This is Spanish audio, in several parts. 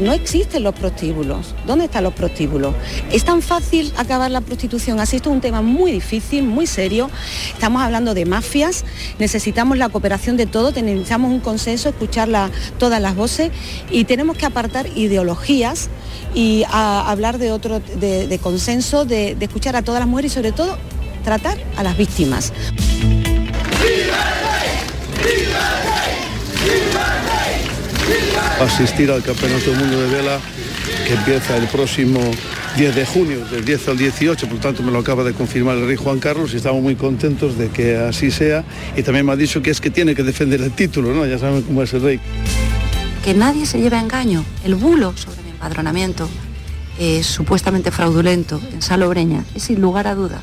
No existen los prostíbulos. ¿Dónde están los prostíbulos? Es tan fácil acabar la prostitución así. Esto es un tema muy difícil, muy serio. Estamos hablando de mafias. Necesitamos la cooperación de todos. Necesitamos un consenso, escuchar todas las voces y tenemos que apartar ideologías y hablar de otro de, consenso, de, de escuchar a todas las mujeres y sobre todo tratar a las víctimas. Asistir al Campeonato del Mundo de Vela que empieza el próximo 10 de junio, del 10 al 18, por lo tanto me lo acaba de confirmar el rey Juan Carlos y estamos muy contentos de que así sea y también me ha dicho que es que tiene que defender el título, ¿no? Ya saben cómo es el rey. Que nadie se lleve a engaño. El bulo sobre mi empadronamiento es supuestamente fraudulento en Salobreña es sin lugar a duda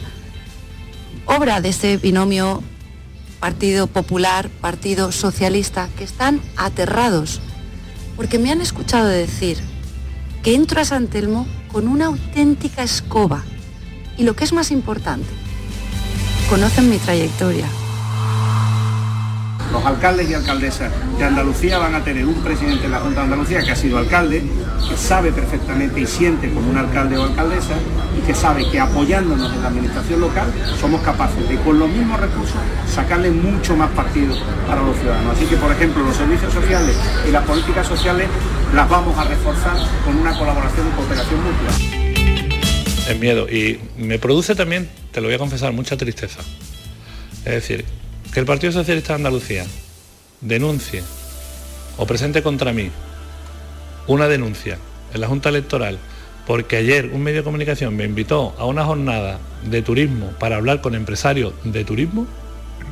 obra de este binomio Partido Popular, Partido Socialista, que están aterrados porque me han escuchado decir que entro a San Telmo con una auténtica escoba y lo que es más importante, conocen mi trayectoria, los alcaldes y alcaldesas de Andalucía van a tener un presidente en la Junta de Andalucía que ha sido alcalde, que sabe perfectamente y siente como un alcalde o alcaldesa y que sabe que apoyándonos en la administración local somos capaces de con los mismos recursos sacarle mucho más partido para los ciudadanos. Así que, por ejemplo, los servicios sociales y las políticas sociales las vamos a reforzar con una colaboración y cooperación mutua. Es miedo y me produce también, te lo voy a confesar, mucha tristeza. Es decir, que el Partido Socialista de Andalucía denuncie o presente contra mí una denuncia en la Junta Electoral porque ayer un medio de comunicación me invitó a una jornada de turismo para hablar con empresarios de turismo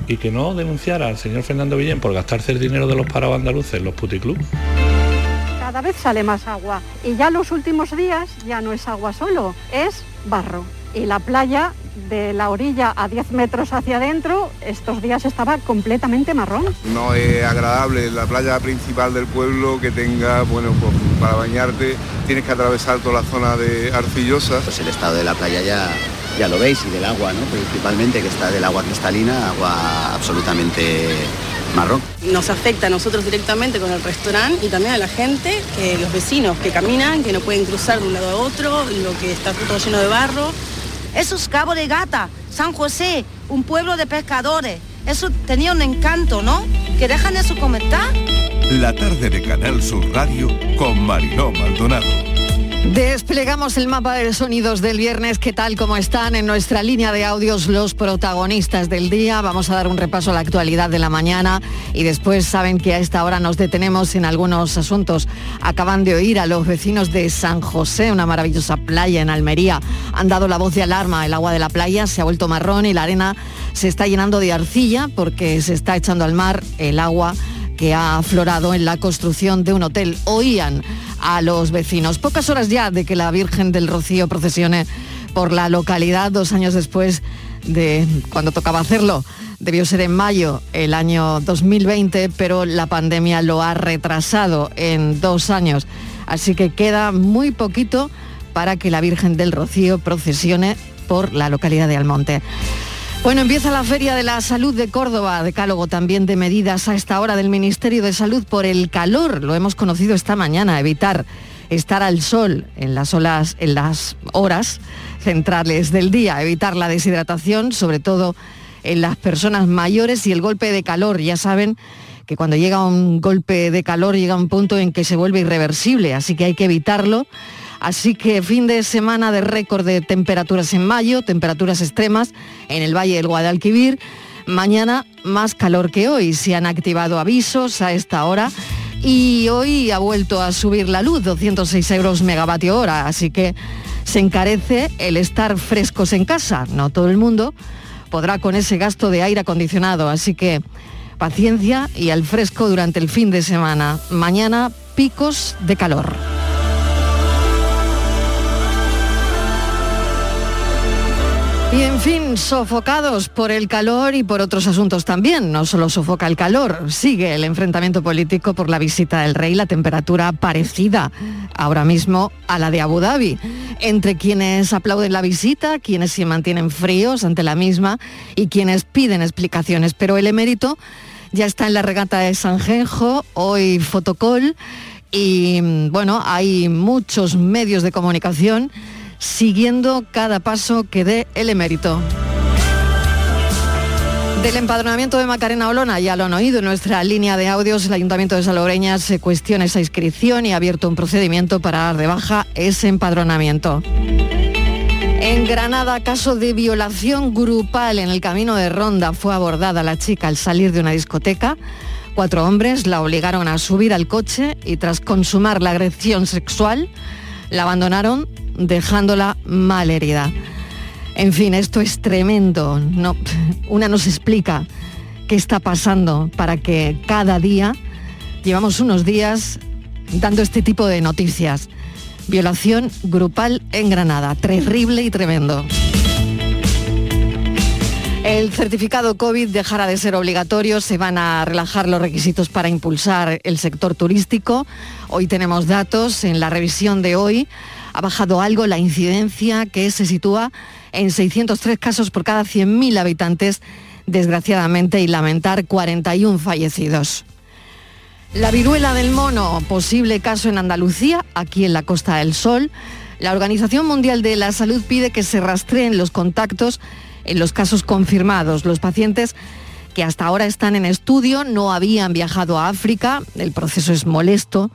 y que no denunciara al señor Fernando Villén por gastarse el dinero de los parados andaluces en los puticlubs. Cada vez sale más agua y ya los últimos días ya no es agua solo, es barro. Y la playa de la orilla a 10 metros hacia adentro, estos días estaba completamente marrón. No es agradable la playa principal del pueblo que tenga, bueno, pues para bañarte tienes que atravesar toda la zona de arcillosa. Pues el estado de la playa ya, ya lo veis y del agua, ¿no? Principalmente que está del agua cristalina, agua absolutamente marrón. Nos afecta a nosotros directamente con el restaurante y también a la gente, que los vecinos que caminan, que no pueden cruzar de un lado a otro, lo que está todo lleno de barro. Eso es Cabo de Gata, San José, un pueblo de pescadores. Eso tenía un encanto, ¿no? ¿Que dejan eso comentar? La tarde de Canal Sur Radio con Mariló Maldonado. Desplegamos el mapa de sonidos del viernes, ¿qué tal como están en nuestra línea de audios los protagonistas del día? Vamos a dar un repaso a la actualidad de la mañana y después saben que a esta hora nos detenemos en algunos asuntos. Acaban de oír a los vecinos de San José, una maravillosa playa en Almería. Han dado la voz de alarma, el agua de la playa se ha vuelto marrón y la arena se está llenando de arcilla porque se está echando al mar el agua que ha aflorado en la construcción de un hotel. Oían a los vecinos. Pocas horas ya de que la Virgen del Rocío procesione por la localidad, dos años después de cuando tocaba hacerlo. Debió ser en mayo el año 2020, pero la pandemia lo ha retrasado en dos años. Así que queda muy poquito para que la Virgen del Rocío procesione por la localidad de Almonte. Bueno, empieza la Feria de la Salud de Córdoba, decálogo también de medidas a esta hora del Ministerio de Salud por el calor. Lo hemos conocido esta mañana, evitar estar al sol en las, en las horas centrales del día, evitar la deshidratación, sobre todo en las personas mayores y el golpe de calor. Ya saben que cuando llega un golpe de calor llega un punto en que se vuelve irreversible, así que hay que evitarlo Así que fin de semana de récord de temperaturas en mayo, temperaturas extremas en el Valle del Guadalquivir. Mañana más calor que hoy. Se han activado avisos a esta hora y hoy ha vuelto a subir la luz, 206 euros megavatio hora. Así que se encarece el estar frescos en casa. No todo el mundo podrá con ese gasto de aire acondicionado. Así que paciencia y al fresco durante el fin de semana. Mañana picos de calor. Y en fin, sofocados por el calor y por otros asuntos también. No solo sofoca el calor, sigue el enfrentamiento político por la visita del rey, la temperatura parecida ahora mismo a la de Abu Dhabi. Entre quienes aplauden la visita, quienes se mantienen fríos ante la misma y quienes piden explicaciones. Pero el emérito ya está en la regata de San Genjo, hoy fotocol, y bueno, hay muchos medios de comunicación siguiendo cada paso que dé el emérito. Del empadronamiento de Macarena Olona, ya lo han oído en nuestra línea de audios, el Ayuntamiento de Salobreña se cuestiona esa inscripción y ha abierto un procedimiento para dar de baja ese empadronamiento. En Granada, caso de violación grupal en el camino de Ronda, fue abordada la chica al salir de una discoteca. Cuatro hombres la obligaron a subir al coche y tras consumar la agresión sexual, la abandonaron dejándola mal herida. En fin, esto es tremendo. No, una nos explica qué está pasando para que cada día, llevamos unos días dando este tipo de noticias. Violación grupal en Granada, terrible y tremendo. El certificado COVID dejará de ser obligatorio, se van a relajar los requisitos para impulsar el sector turístico. Hoy tenemos datos en la revisión de hoy ha bajado algo la incidencia que se sitúa en 603 casos por cada 100.000 habitantes, desgraciadamente, y lamentar 41 fallecidos. La viruela del mono, posible caso en Andalucía, aquí en la Costa del Sol. La Organización Mundial de la Salud pide que se rastreen los contactos en los casos confirmados. Los pacientes que hasta ahora están en estudio no habían viajado a África. El proceso es molesto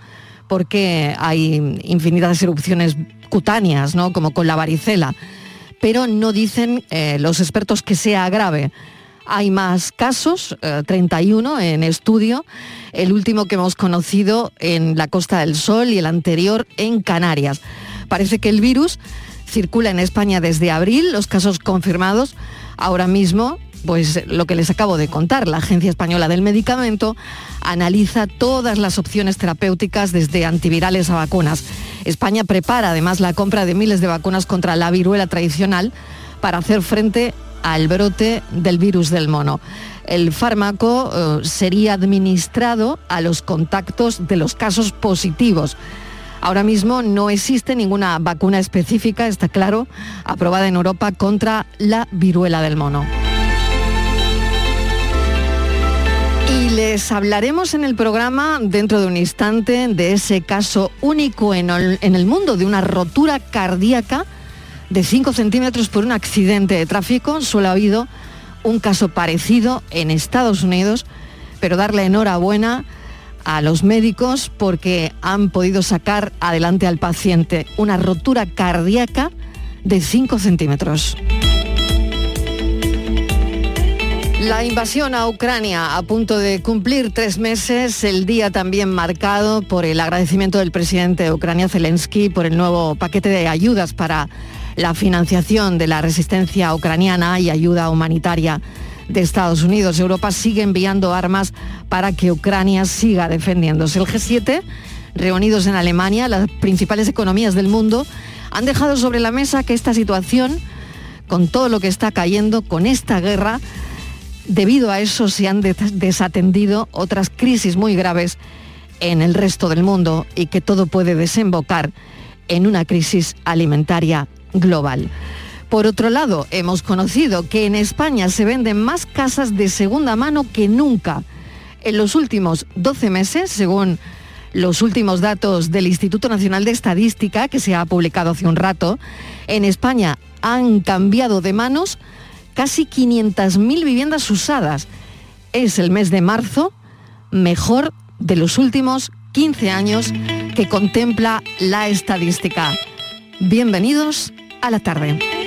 porque hay infinitas erupciones cutáneas, ¿no? como con la varicela, pero no dicen eh, los expertos que sea grave. Hay más casos, 31 eh, en estudio, el último que hemos conocido en la Costa del Sol y el anterior en Canarias. Parece que el virus circula en España desde abril, los casos confirmados ahora mismo pues lo que les acabo de contar, la Agencia Española del Medicamento analiza todas las opciones terapéuticas desde antivirales a vacunas. España prepara además la compra de miles de vacunas contra la viruela tradicional para hacer frente al brote del virus del mono. El fármaco eh, sería administrado a los contactos de los casos positivos. Ahora mismo no existe ninguna vacuna específica, está claro, aprobada en Europa contra la viruela del mono. Y les hablaremos en el programa dentro de un instante de ese caso único en el, mundo de una rotura cardíaca de 5 centímetros por un accidente de tráfico. Solo ha habido un caso parecido en Estados Unidos, pero darle enhorabuena a los médicos porque han podido sacar adelante al paciente una rotura cardíaca de 5 centímetros. La invasión a Ucrania a punto de cumplir tres meses, el día también marcado por el agradecimiento del presidente de Ucrania, Zelensky, por el nuevo paquete de ayudas para la financiación de la resistencia ucraniana y ayuda humanitaria de Estados Unidos. Europa sigue enviando armas para que Ucrania siga defendiéndose. El G7, reunidos en Alemania, las principales economías del mundo, han dejado sobre la mesa que esta situación, con todo lo que está cayendo, con esta guerra, Debido a eso se han desatendido otras crisis muy graves en el resto del mundo y que todo puede desembocar en una crisis alimentaria global. Por otro lado, hemos conocido que en España se venden más casas de segunda mano que nunca. En los últimos 12 meses, según los últimos datos del Instituto Nacional de Estadística, que se ha publicado hace un rato, en España han cambiado de manos casi 500.000 viviendas usadas. Es el mes de marzo mejor de los últimos 15 años que contempla la estadística. Bienvenidos a la tarde.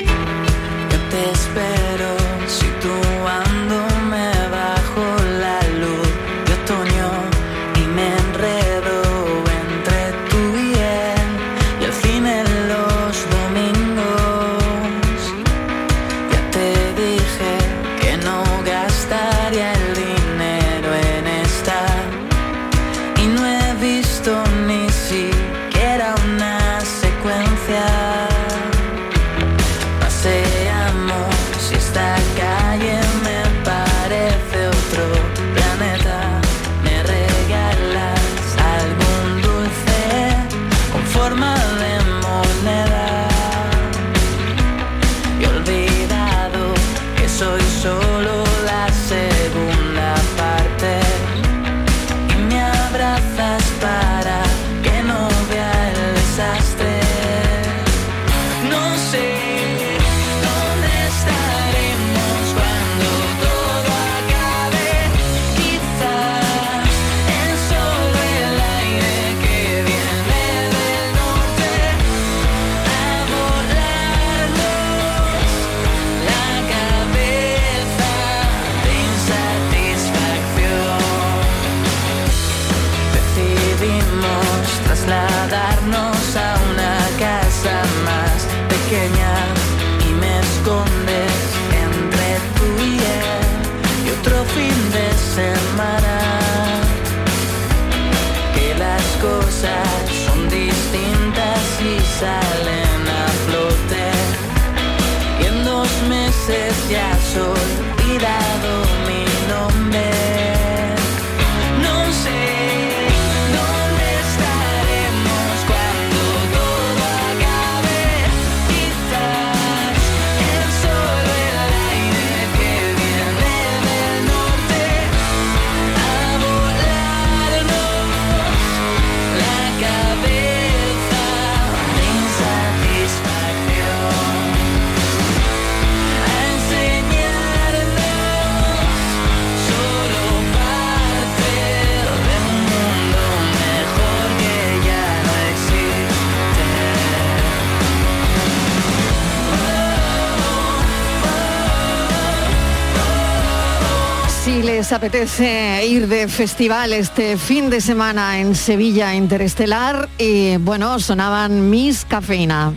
Apetece ir de festival este fin de semana en Sevilla Interestelar, y bueno, sonaban Miss Cafeína.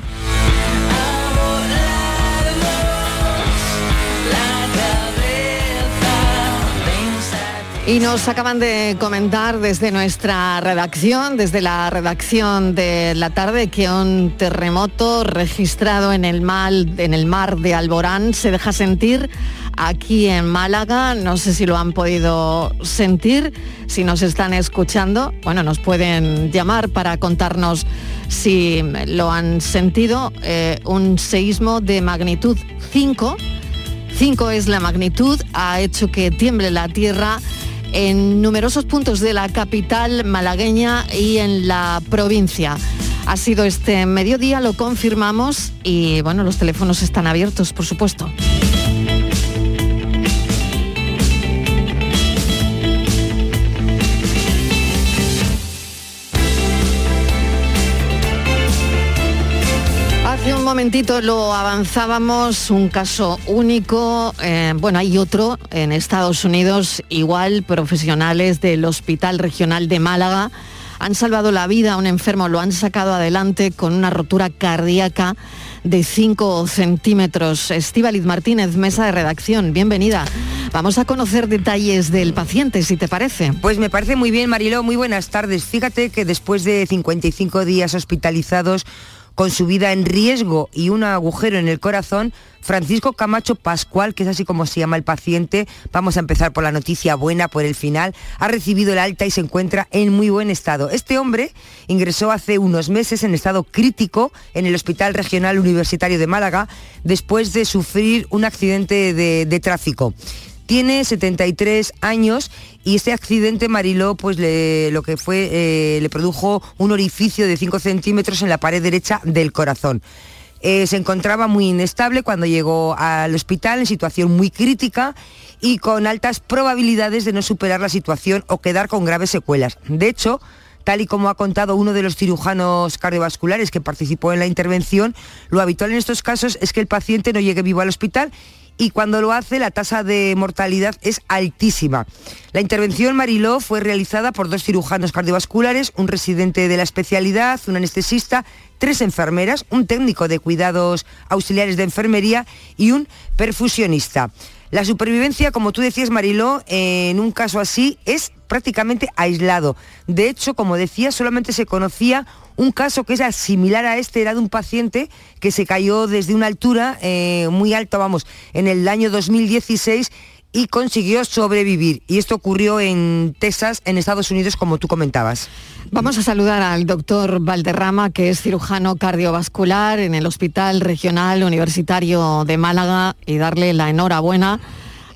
Y nos acaban de comentar desde nuestra redacción, desde la redacción de la tarde, que un terremoto registrado en el, mal, en el mar de Alborán se deja sentir aquí en Málaga. No sé si lo han podido sentir, si nos están escuchando. Bueno, nos pueden llamar para contarnos si lo han sentido. Eh, un seísmo de magnitud 5. 5 es la magnitud, ha hecho que tiemble la tierra en numerosos puntos de la capital malagueña y en la provincia. Ha sido este mediodía, lo confirmamos y bueno, los teléfonos están abiertos, por supuesto. Momentito lo avanzábamos, un caso único. eh, bueno, hay otro en Estados Unidos, igual profesionales del Hospital Regional de Málaga han salvado la vida a un enfermo, lo han sacado adelante con una rotura cardíaca de 5 centímetros. Estíbaliz Martínez, mesa de redacción, bienvenida. Vamos a conocer detalles del paciente, si te parece. Pues me parece muy bien, Mariló, muy buenas tardes. Fíjate que después de 55 días hospitalizados con su vida en riesgo y un agujero en el corazón, Francisco Camacho Pascual, que es así como se llama el paciente, vamos a empezar por la noticia buena, por el final, ha recibido el alta y se encuentra en muy buen estado. Este hombre ingresó hace unos meses en estado crítico en el Hospital Regional Universitario de Málaga después de sufrir un accidente de, de tráfico. Tiene 73 años y este accidente Mariló pues le, lo que fue eh, le produjo un orificio de 5 centímetros en la pared derecha del corazón. Eh, se encontraba muy inestable cuando llegó al hospital en situación muy crítica y con altas probabilidades de no superar la situación o quedar con graves secuelas. De hecho, tal y como ha contado uno de los cirujanos cardiovasculares que participó en la intervención, lo habitual en estos casos es que el paciente no llegue vivo al hospital y cuando lo hace la tasa de mortalidad es altísima. La intervención Mariló fue realizada por dos cirujanos cardiovasculares, un residente de la especialidad, un anestesista, tres enfermeras, un técnico de cuidados auxiliares de enfermería y un perfusionista. La supervivencia, como tú decías Mariló, en un caso así es prácticamente aislado. De hecho, como decía, solamente se conocía un caso que era similar a este, era de un paciente que se cayó desde una altura eh, muy alta, vamos, en el año 2016 y consiguió sobrevivir. Y esto ocurrió en Texas, en Estados Unidos, como tú comentabas. Vamos a saludar al doctor Valderrama, que es cirujano cardiovascular en el Hospital Regional Universitario de Málaga, y darle la enhorabuena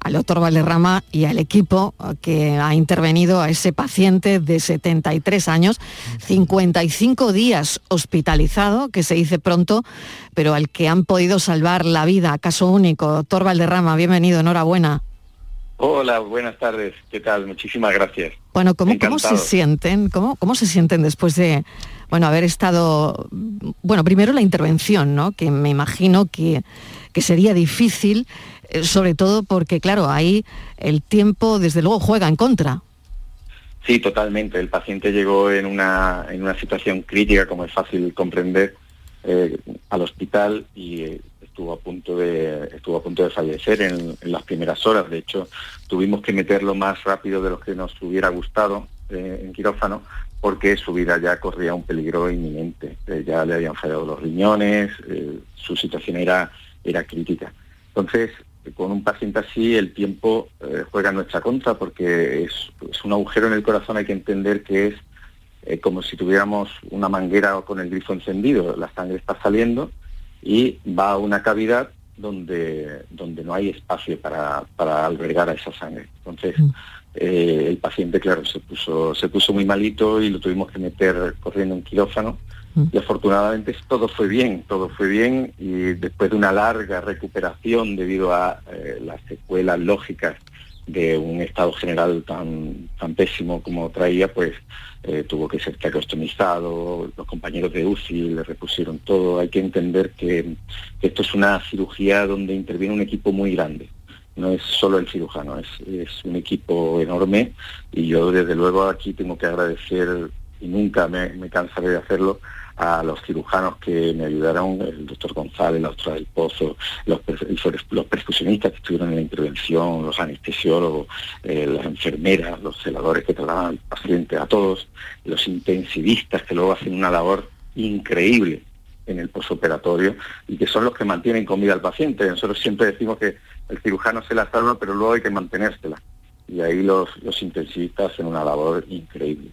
al doctor Valderrama y al equipo que ha intervenido a ese paciente de 73 años, 55 días hospitalizado, que se dice pronto, pero al que han podido salvar la vida, caso único. Doctor Valderrama, bienvenido, enhorabuena. Hola, buenas tardes. ¿Qué tal? Muchísimas gracias. Bueno, ¿cómo, ¿cómo se sienten? ¿Cómo, ¿Cómo se sienten después de bueno, haber estado, bueno, primero la intervención, ¿no? Que me imagino que, que sería difícil, eh, sobre todo porque, claro, ahí el tiempo desde luego juega en contra. Sí, totalmente. El paciente llegó en una, en una situación crítica, como es fácil comprender, eh, al hospital y eh, estuvo a punto de estuvo a punto de fallecer en, las primeras horas. De hecho, tuvimos que meterlo más rápido de lo que nos hubiera gustado eh, en quirófano porque su vida ya corría un peligro inminente. Eh, ya le habían fallado los riñones, eh, su situación era, era crítica. Entonces, con un paciente así el tiempo juega en nuestra contra porque es, un agujero en el corazón, hay que entender que es como si tuviéramos una manguera con el grifo encendido, la sangre está saliendo y va a una cavidad donde, donde no hay espacio para, para albergar a esa sangre. Entonces, eh, el paciente, claro, se puso, se puso muy malito y lo tuvimos que meter corriendo en quirófano. Y afortunadamente todo fue bien, todo fue bien. Y después de una larga recuperación debido a eh, las secuelas lógicas de un estado general tan, tan pésimo como traía, pues eh, tuvo que ser traqueostomizado, los compañeros de UCI le repusieron todo. Hay que entender que, esto es una cirugía donde interviene un equipo muy grande no es solo el cirujano, es, es, un equipo enorme y yo desde luego aquí tengo que agradecer y nunca me, cansaré de hacerlo a los cirujanos que me ayudaron, el doctor González, la doctora del Pozo, los, los perfusionistas que estuvieron en la intervención, los anestesiólogos, eh, las enfermeras, los celadores que trataban al paciente, a todos, los intensivistas que luego hacen una labor increíble en el posoperatorio y que son los que mantienen con vida al paciente. Nosotros siempre decimos que el cirujano se la salva, pero luego hay que mantenérsela. Y ahí los, los intensivistas hacen una labor increíble.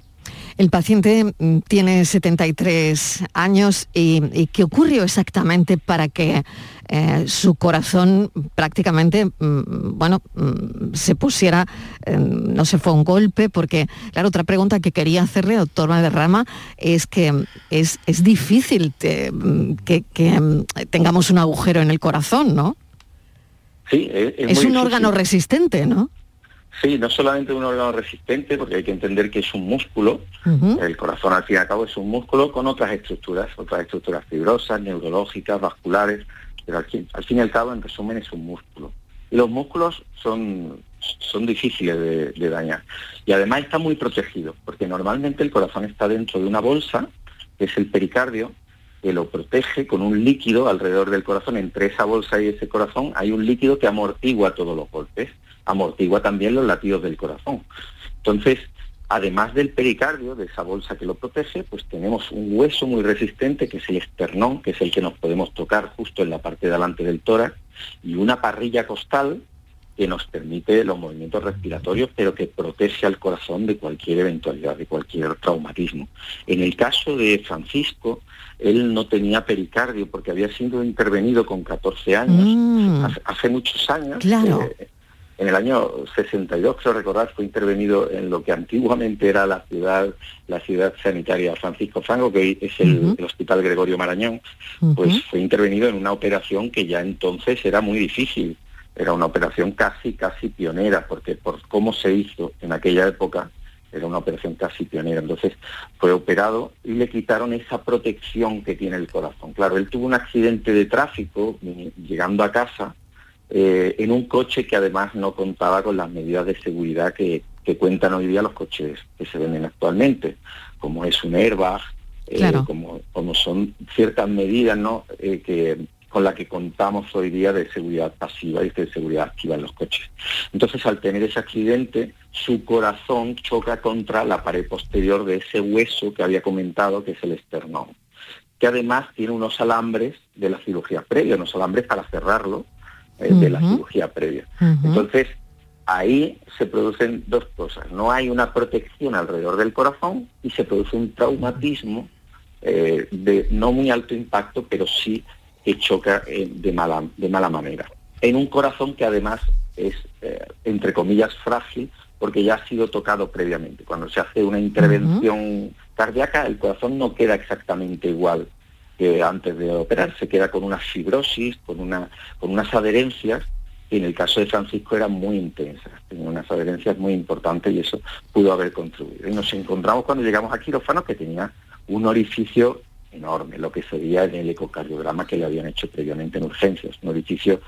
El paciente mm, tiene 73 años y, y ¿qué ocurrió exactamente para que eh, su corazón prácticamente, mm, bueno, mm, se pusiera, eh, no se fue un golpe? Porque, claro, otra pregunta que quería hacerle, doctor Valderrama, es que es, es difícil te, que, que, tengamos un agujero en el corazón, ¿no? Sí, es, es, es un difícil. órgano resistente, ¿no? Sí, no solamente un órgano resistente, porque hay que entender que es un músculo, uh -huh. el corazón al fin y al cabo es un músculo con otras estructuras, otras estructuras fibrosas, neurológicas, vasculares, pero al fin, al fin y al cabo, en resumen, es un músculo. Y los músculos son, son difíciles de, de dañar. Y además está muy protegido, porque normalmente el corazón está dentro de una bolsa, que es el pericardio, que lo protege con un líquido alrededor del corazón. Entre esa bolsa y ese corazón hay un líquido que amortigua todos los golpes amortigua también los latidos del corazón. Entonces, además del pericardio, de esa bolsa que lo protege, pues tenemos un hueso muy resistente, que es el esternón, que es el que nos podemos tocar justo en la parte de delante del tórax, y una parrilla costal que nos permite los movimientos respiratorios, pero que protege al corazón de cualquier eventualidad, de cualquier traumatismo. En el caso de Francisco, él no tenía pericardio porque había sido intervenido con 14 años, mm. hace, hace, muchos años. Claro. Eh, en el año 62, creo recordar, fue intervenido en lo que antiguamente era la ciudad, la ciudad sanitaria Francisco Franco, que hoy es el, uh -huh. el Hospital Gregorio Marañón, uh -huh. pues fue intervenido en una operación que ya entonces era muy difícil. Era una operación casi, casi pionera, porque por cómo se hizo en aquella época, era una operación casi pionera. Entonces fue operado y le quitaron esa protección que tiene el corazón. Claro, él tuvo un accidente de tráfico llegando a casa, eh, en un coche que además no contaba con las medidas de seguridad que, que, cuentan hoy día los coches que se venden actualmente, como es un airbag, eh, como, como son ciertas medidas ¿no? Eh, que, con las que contamos hoy día de seguridad pasiva y de seguridad activa en los coches. Entonces, al tener ese accidente, su corazón choca contra la pared posterior de ese hueso que había comentado, que es el esternón, que además tiene unos alambres de la cirugía previa, unos alambres para cerrarlo, eh, de la cirugía previa. Uh -huh. Entonces, ahí se producen dos cosas. No hay una protección alrededor del corazón y se produce un traumatismo eh, de no muy alto impacto, pero sí que choca eh, de, mala, de mala manera. En un corazón que además es, entre comillas, frágil, porque ya ha sido tocado previamente. Cuando se hace una intervención uh -huh. cardíaca, el corazón no queda exactamente igual que antes de operar, se queda con una fibrosis, con, una, con unas adherencias, y en el caso de Francisco eran muy intensas, tenía unas adherencias muy importantes y eso pudo haber contribuido. Y nos encontramos cuando llegamos a quirófano que tenía un orificio enorme, lo que sería en el ecocardiograma que le habían hecho previamente en urgencias, un orificio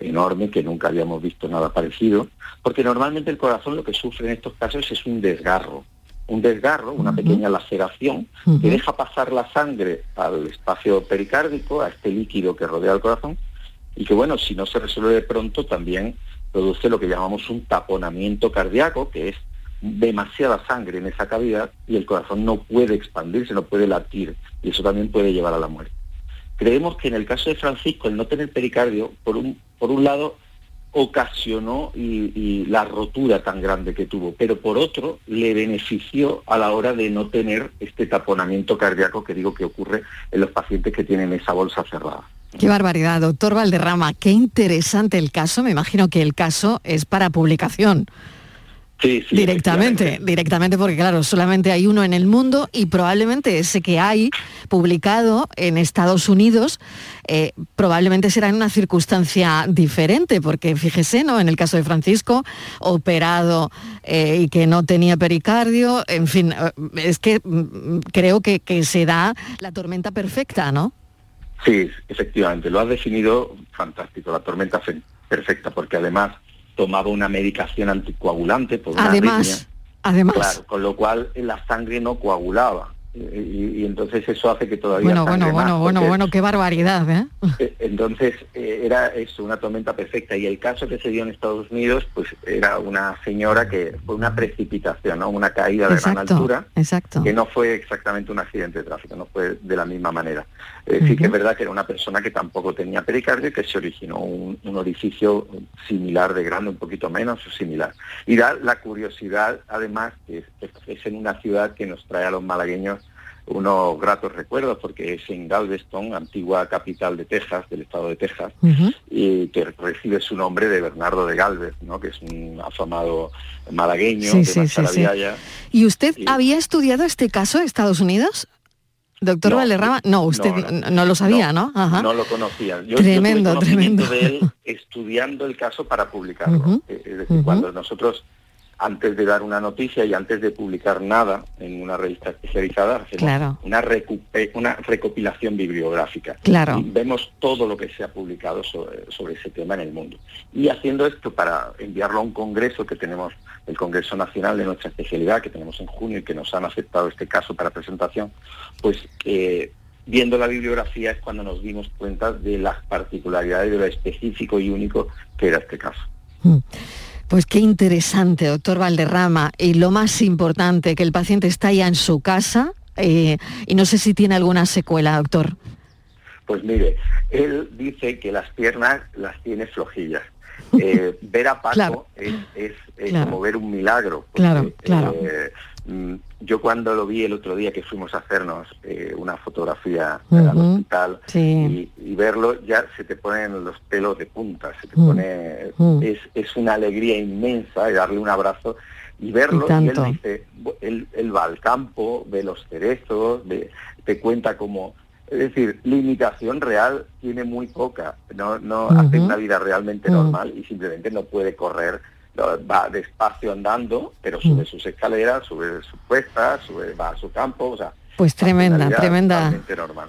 enorme que nunca habíamos visto nada parecido, porque normalmente el corazón lo que sufre en estos casos es un desgarro, un desgarro, una pequeña laceración, que deja pasar la sangre al espacio pericárdico, a este líquido que rodea el corazón, y que bueno, si no se resuelve pronto también produce lo que llamamos un taponamiento cardíaco, que es demasiada sangre en esa cavidad y el corazón no puede expandirse, no puede latir, y eso también puede llevar a la muerte. Creemos que en el caso de Francisco, el no tener pericardio, por un, por un lado, ocasionó y, la rotura tan grande que tuvo, pero por otro le benefició a la hora de no tener este taponamiento cardíaco que digo que ocurre en los pacientes que tienen esa bolsa cerrada. Qué barbaridad, doctor Valderrama, qué interesante el caso, me imagino que el caso es para publicación. Sí, sí, directamente, directamente porque claro, solamente hay uno en el mundo y probablemente ese que hay publicado en Estados Unidos eh, probablemente será en una circunstancia diferente, porque fíjese, ¿no? En el caso de Francisco, operado eh, y que no tenía pericardio, en fin, eh, es que mm, creo que, que se da la tormenta perfecta, ¿no? Sí, efectivamente, lo has definido fantástico, la tormenta perfecta, porque además tomaba una medicación anticoagulante por una además, Además. Claro, con lo cual la sangre no coagulaba. Y, entonces eso hace que todavía bueno bueno bueno bueno bueno qué barbaridad ¿eh? ¿eh? entonces eh, era eso una tormenta perfecta y el caso que se dio en Estados Unidos pues era una señora que fue una precipitación no una caída de gran altura exacto. que no fue exactamente un accidente de tráfico no fue de la misma manera eh, sí que es verdad que era una persona que tampoco tenía pericardio y que se originó un, orificio similar de grande un poquito menos o similar. Y da la curiosidad además que es en una ciudad que nos trae a los malagueños unos gratos recuerdos porque es en Galveston, antigua capital de Texas, del estado de Texas, y que recibe su nombre de Bernardo de Galvez, ¿no? que es un afamado malagueño de sí, ¿Y usted había estudiado este caso en Estados Unidos? Doctor Valerrama, no, usted no, lo sabía, ¿no? No, lo conocía. Yo, tremendo, tremendo. de él estudiando el caso para publicarlo. Es decir, cuando nosotros antes de dar una noticia y antes de publicar nada en una revista especializada, hacemos una, una recopilación bibliográfica. Claro. Y vemos todo lo que se ha publicado sobre, ese tema en el mundo. Y haciendo esto para enviarlo a un congreso que tenemos, el Congreso Nacional de nuestra especialidad, que tenemos en junio y que nos han aceptado este caso para presentación, pues eh, viendo la bibliografía es cuando nos dimos cuenta de las particularidades, de lo específico y único que era este caso. Mm. Pues qué interesante, doctor Valderrama. Y lo más importante, que el paciente está ya en su casa eh, y no sé si tiene alguna secuela, doctor. Pues mire, él dice que las piernas las tiene flojillas. Eh, ver a Paco es, como ver un milagro. claro, claro. Eh, yo cuando lo vi el otro día que fuimos a hacernos eh, una fotografía al hospital y, verlo ya se te ponen los pelos de punta, se te mm. pone, mm. es, es, una alegría inmensa y darle un abrazo y verlo y, él dice, él, va al campo, ve los cerezos, te cuenta como es decir, limitación real tiene muy poca, no, no hace una vida realmente normal y simplemente no puede correr va despacio andando, pero sube mm. sus escaleras, sube su puesta, sube, va a su campo, o sea, pues tremenda, tremenda,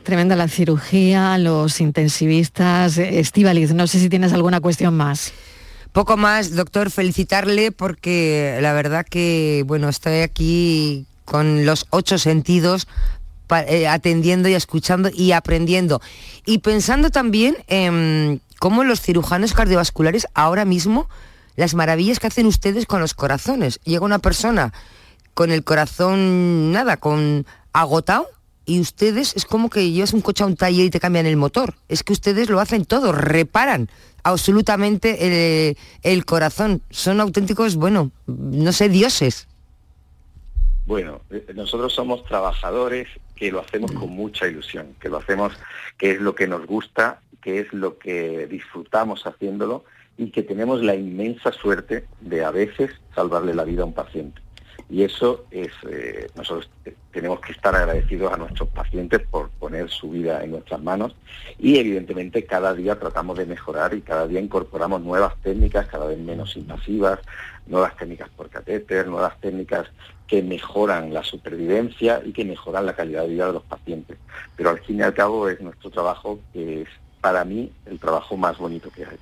tremenda la cirugía, los intensivistas. Estivaliz, no sé si tienes alguna cuestión más. Poco más, doctor, felicitarle porque la verdad que, bueno, estoy aquí con los ocho sentidos eh, atendiendo y escuchando y aprendiendo. Y pensando también en cómo los cirujanos cardiovasculares ahora mismo las maravillas que hacen ustedes con los corazones. Llega una persona con el corazón, nada, con agotado, y ustedes es como que llevas un coche a un taller y te cambian el motor. Es que ustedes lo hacen todo, reparan absolutamente el, el corazón. Son auténticos, bueno, no sé, dioses. Bueno, eh, nosotros somos trabajadores que lo hacemos con mucha ilusión, que lo hacemos, que es lo que nos gusta, que es lo que disfrutamos haciéndolo y que tenemos la inmensa suerte de a veces salvarle la vida a un paciente. Y eso es, eh, nosotros tenemos que estar agradecidos a nuestros pacientes por poner su vida en nuestras manos y evidentemente cada día tratamos de mejorar y cada día incorporamos nuevas técnicas cada vez menos invasivas, nuevas técnicas por catéter, nuevas técnicas que mejoran la supervivencia y que mejoran la calidad de vida de los pacientes. Pero al fin y al cabo es nuestro trabajo que es para mí el trabajo más bonito que hay.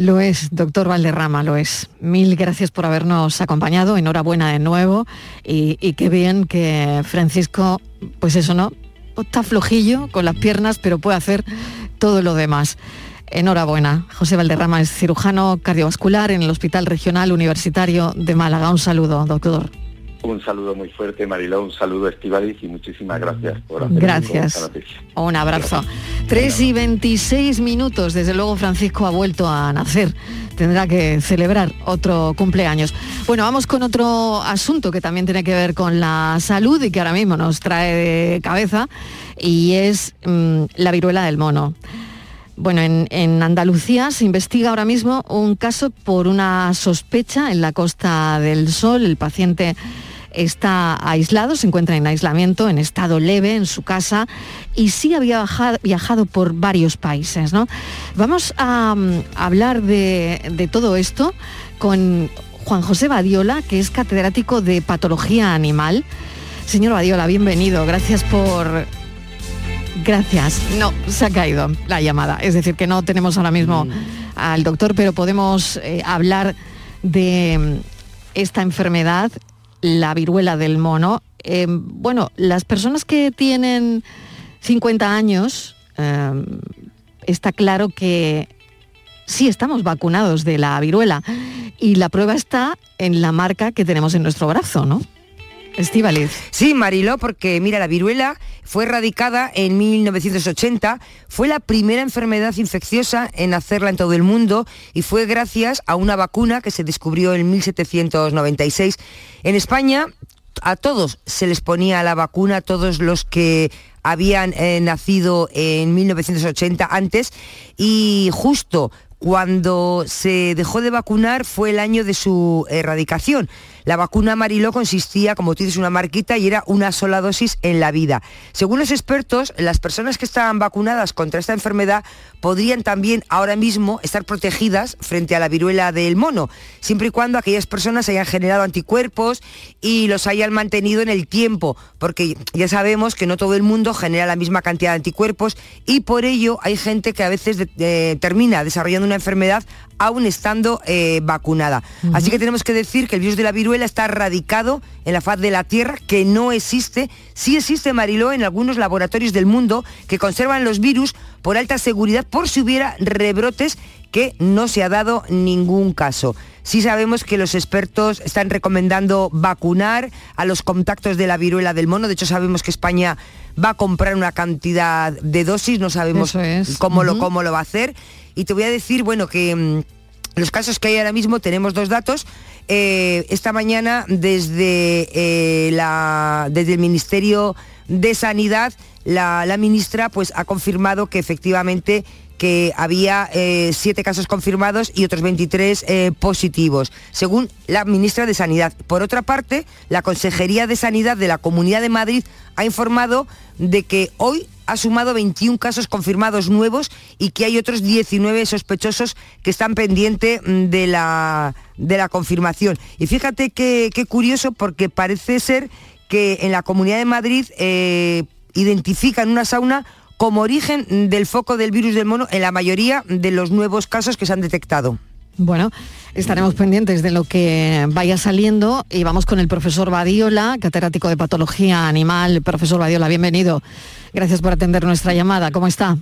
Lo es, doctor Valderrama, lo es. Mil gracias por habernos acompañado, enhorabuena de nuevo y, qué bien que Francisco, pues eso, ¿no? Está flojillo con las piernas, pero puede hacer todo lo demás. Enhorabuena. José Valderrama es cirujano cardiovascular en el Hospital Regional Universitario de Málaga. Un saludo, doctor. Un saludo muy fuerte, Mariló, un saludo Estivaliz y muchísimas gracias por hacer Gracias. esta noticia. Un abrazo. 3 y 26 minutos, desde luego Francisco ha vuelto a nacer. Tendrá que celebrar otro cumpleaños. Bueno, vamos con otro asunto que también tiene que ver con la salud y que ahora mismo nos trae de cabeza y es mm, la viruela del mono. Bueno, en, en Andalucía se investiga ahora mismo un caso por una sospecha en la Costa del Sol. El paciente está aislado, se encuentra en aislamiento, en estado leve en su casa y sí había viajado por varios países. ¿no? Vamos a mm, hablar de, de todo esto con Juan José Badiola, que es catedrático de patología animal. Señor Badiola, bienvenido. Gracias por Gracias. No, se ha caído la llamada. Es decir, que no tenemos ahora mismo al doctor, pero podemos eh, hablar de mm, esta enfermedad, la viruela del mono. Eh, bueno, las personas que tienen 50 años, eh, está claro que sí estamos vacunados de la viruela y la prueba está en la marca que tenemos en nuestro brazo, ¿no? Estíbaliz. Sí, Mariló, porque mira, la viruela fue erradicada en 1980, fue la primera enfermedad infecciosa en hacerla en todo el mundo y fue gracias a una vacuna que se descubrió en 1796. En España a todos se les ponía la vacuna, a todos los que habían eh, nacido en 1980 antes y justo cuando se dejó de vacunar fue el año de su erradicación. La vacuna Mariló consistía, como tú dices, una marquita y era una sola dosis en la vida. Según los expertos, las personas que estaban vacunadas contra esta enfermedad podrían también ahora mismo estar protegidas frente a la viruela del mono, siempre y cuando aquellas personas hayan generado anticuerpos y los hayan mantenido en el tiempo, porque ya sabemos que no todo el mundo genera la misma cantidad de anticuerpos y por ello hay gente que a veces de- termina desarrollando una enfermedad aún estando eh, vacunada. Así que tenemos que decir que el virus de la viruela está erradicado en la faz de la Tierra, que no existe. Sí existe, Mariló, en algunos laboratorios del mundo que conservan los virus por alta seguridad por si hubiera rebrotes que no se ha dado ningún caso. Sí sabemos que los expertos están recomendando vacunar a los contactos de la viruela del mono. De hecho, sabemos que España va a comprar una cantidad de dosis, no sabemos es. cómo, lo, cómo lo va a hacer. Y te voy a decir, bueno, que mm, los casos que hay ahora mismo tenemos dos datos. Eh, esta mañana desde, eh, la, desde el Ministerio de Sanidad, la, la ministra pues, ha confirmado que efectivamente que había eh, siete casos confirmados y otros 23 eh, positivos, según la ministra de Sanidad. Por otra parte, la Consejería de Sanidad de la Comunidad de Madrid ha informado de que hoy ha sumado 21 casos confirmados nuevos y que hay otros 19 sospechosos que están pendientes mm, de la, de la confirmación. Y fíjate qué curioso porque parece ser que en la Comunidad de Madrid eh, identifican una sauna como origen del foco del virus del mono en la mayoría de los nuevos casos que se han detectado. Bueno, estaremos pendientes de lo que vaya saliendo y vamos con el profesor Badiola, catedrático de patología animal. Profesor Badiola, bienvenido. Gracias por atender nuestra llamada. ¿Cómo está?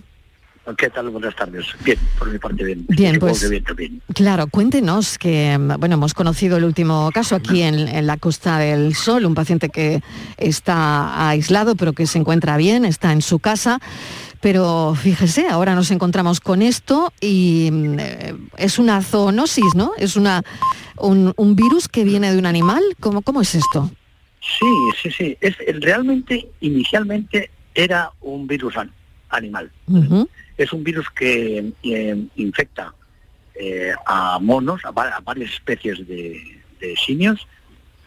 ¿Qué tal? Buenas tardes. Bien, por mi parte bien. Bien, Supongo pues- bien también. Claro, cuéntenos que, bueno, hemos conocido el último caso aquí en, en la Costa del Sol, un paciente que está aislado pero que se encuentra bien, está en su casa. Pero fíjese, ahora nos encontramos con esto y mm, eh, es una zoonosis, ¿no? Es una, un, un virus que viene de un animal. ¿Cómo, cómo es esto? Sí, sí, sí. Es, realmente, inicialmente, era un virus an- animal. Es un virus que eh, infecta eh, a monos, a, va- a varias especies de, de simios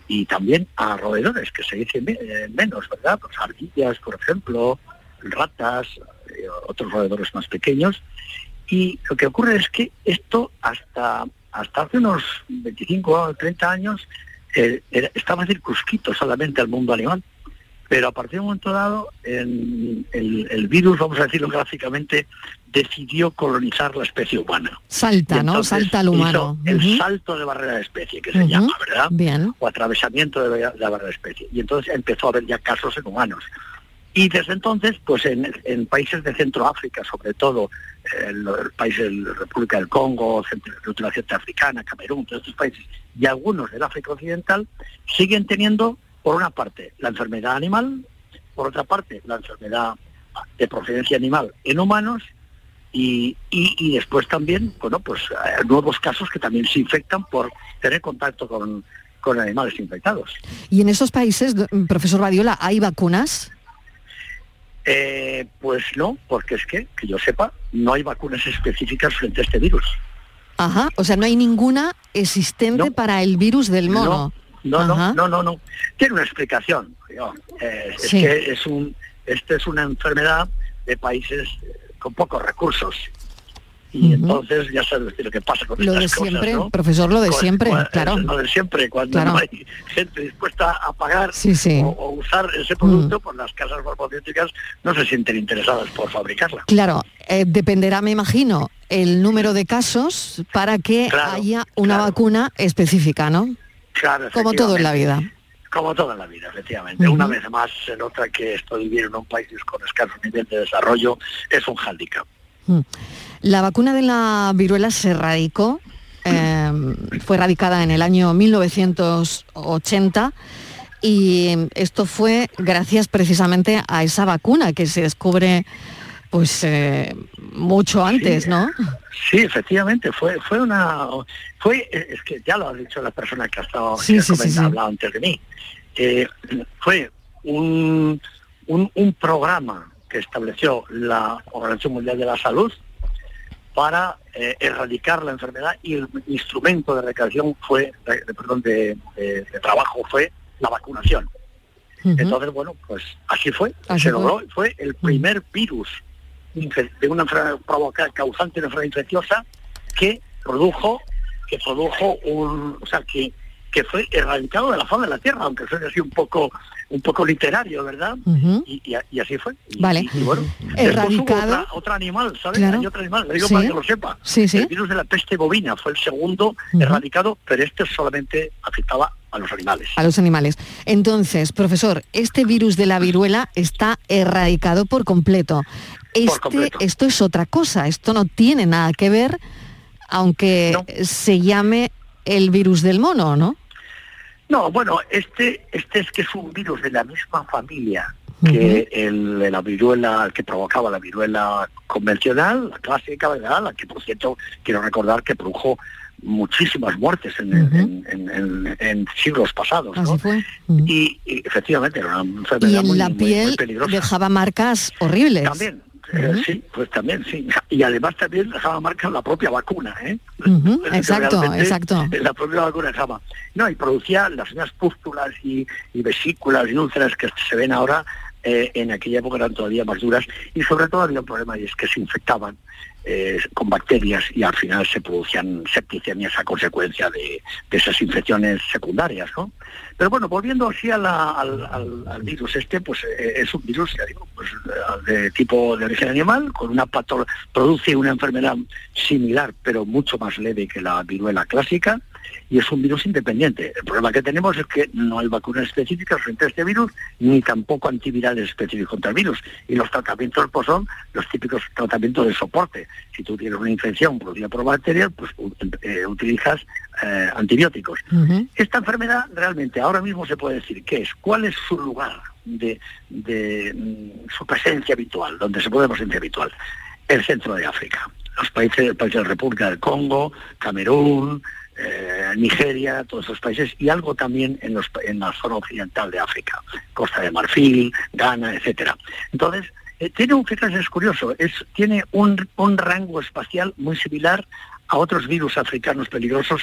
y también a roedores, que se dice me- eh, menos, ¿verdad? Pues ardillas, por ejemplo, ratas, eh, otros roedores más pequeños. Y lo que ocurre es que esto hasta, hasta hace unos 25 o 30 años eh, era- estaba circunscrito solamente al mundo animal. Pero a partir de un momento dado, el, el- el virus, vamos a decirlo gráficamente, decidió colonizar la especie humana. Salta, ¿no? Salta al humano. hizo El salto de barrera de especie, que se llama, ¿verdad? Bien. O atravesamiento de la, barrera de especie. Y entonces empezó a haber ya casos en humanos. Y desde entonces, pues en, en países de Centroáfrica, sobre todo, eh, el, el país de la República del Congo, Centro- la Centroafricana, Camerún, todos estos países, y algunos del África Occidental, siguen teniendo, por una parte, la enfermedad animal, por otra parte, la enfermedad de procedencia animal en humanos, y, y- y después también, bueno, pues eh, nuevos casos que también se infectan por tener contacto con, con animales infectados. Y en esos países, do- profesor Badiola, ¿hay vacunas? Eh, pues no, porque es que, que yo sepa, no hay vacunas específicas frente a este virus. Ajá, o sea, no hay ninguna existente para el virus del mono. No, no, no, no, no. Tiene una explicación. yo. Eh, es Sí. que es un, este es una enfermedad de países eh, con pocos recursos. Y entonces ya sabes lo que pasa con Lo de cosas, siempre, ¿no? profesor, lo de Con- siempre, con- claro. Lo de siempre, cuando Claro. no hay gente dispuesta a pagar Sí, sí. O, o usar ese producto, pues las casas farmacéuticas no se sienten interesadas por fabricarla. Claro, eh, dependerá, me imagino, el número de casos para que Claro, haya una vacuna específica, ¿no? Claro, Como todo en la vida. Como todo en la vida, efectivamente. Una vez más se nota que esto vivir en un país con escaso nivel de desarrollo es un hándicap. Mm. La vacuna de la viruela se radicó, eh, fue radicada en el año 1980 y esto fue gracias precisamente a esa vacuna que se descubre pues eh, mucho antes, ¿no? Sí, efectivamente, fue fue una fue es que ya lo ha dicho la persona que ha estado Sí, que ha sí, sí, comentado- sí. hablado antes de mí. Eh, fue un, un, un programa que estableció la Organización Mundial de la Salud para eh, erradicar la enfermedad y el instrumento de recreación fue, de, perdón, de, de- de trabajo fue la vacunación. Entonces, bueno, pues así fue, Así se fue. logró, fue el primer virus de una enfermedad provoca- causante de una enfermedad infecciosa que produjo, que produjo un, o sea, que, que fue erradicado de la faz de la tierra, aunque suene así un poco, un poco literario, ¿verdad? Y, y a- y así fue. Y- Vale. y bueno, Erradicado. otra- otro animal, ¿sabes? Claro. Hay otro animal, le digo Sí. para que lo sepa. Sí, sí. El virus de la peste bovina fue el segundo erradicado, pero este solamente afectaba a los animales. A los animales. Entonces, profesor, este virus de la viruela está erradicado por completo. Este. Esto es otra cosa, esto no tiene nada que ver, aunque se llame el virus del mono, ¿no? No, bueno, este, este es que es un virus de la misma familia que el de la viruela, el que provocaba la viruela convencional, la clásica, ¿verdad? La que, por cierto, quiero recordar que produjo muchísimas muertes en, en- en- en- en siglos pasados, ¿no? Y, y efectivamente era una enfermedad Y en muy, la muy- muy piel peligrosa. dejaba marcas horribles. También, eh, sí, pues también, sí. Y además también dejaba marca la propia vacuna, ¿eh? Exacto, exacto. La propia vacuna dejaba. No, y producía las unas pústulas y, y vesículas y úlceras que se ven ahora, eh, en aquella época eran todavía más duras. Y sobre todo había un problema y es que se infectaban eh, con bacterias y al final se producían septicemias a consecuencia de, de esas infecciones secundarias, ¿no? Pero bueno, volviendo así al, virus este, pues eh, es un virus, ya digo, pues, de tipo de origen animal, con una produce una enfermedad similar, pero mucho más leve que la viruela clásica, y es un virus independiente. El problema que tenemos es que no hay vacunas específicas frente a este virus, ni tampoco antivirales específicos contra el virus. Y los tratamientos pues, son los típicos tratamientos de soporte. Si tú tienes una infección producida por bacterias, pues eh, utilizas eh, antibióticos. Esta enfermedad realmente ahora mismo se puede decir qué es, cuál es su lugar de, de, mm, su presencia habitual, donde se puede presencia habitual. El centro de África. Los países, el país de la República del Congo, Camerún, eh, Nigeria, todos esos países, y algo también en, los, en la zona occidental de África, Costa de Marfil, Ghana, etcétera. Entonces, eh, tiene un, fíjate, es curioso, es, tiene un, un rango espacial muy similar a otros virus africanos peligrosos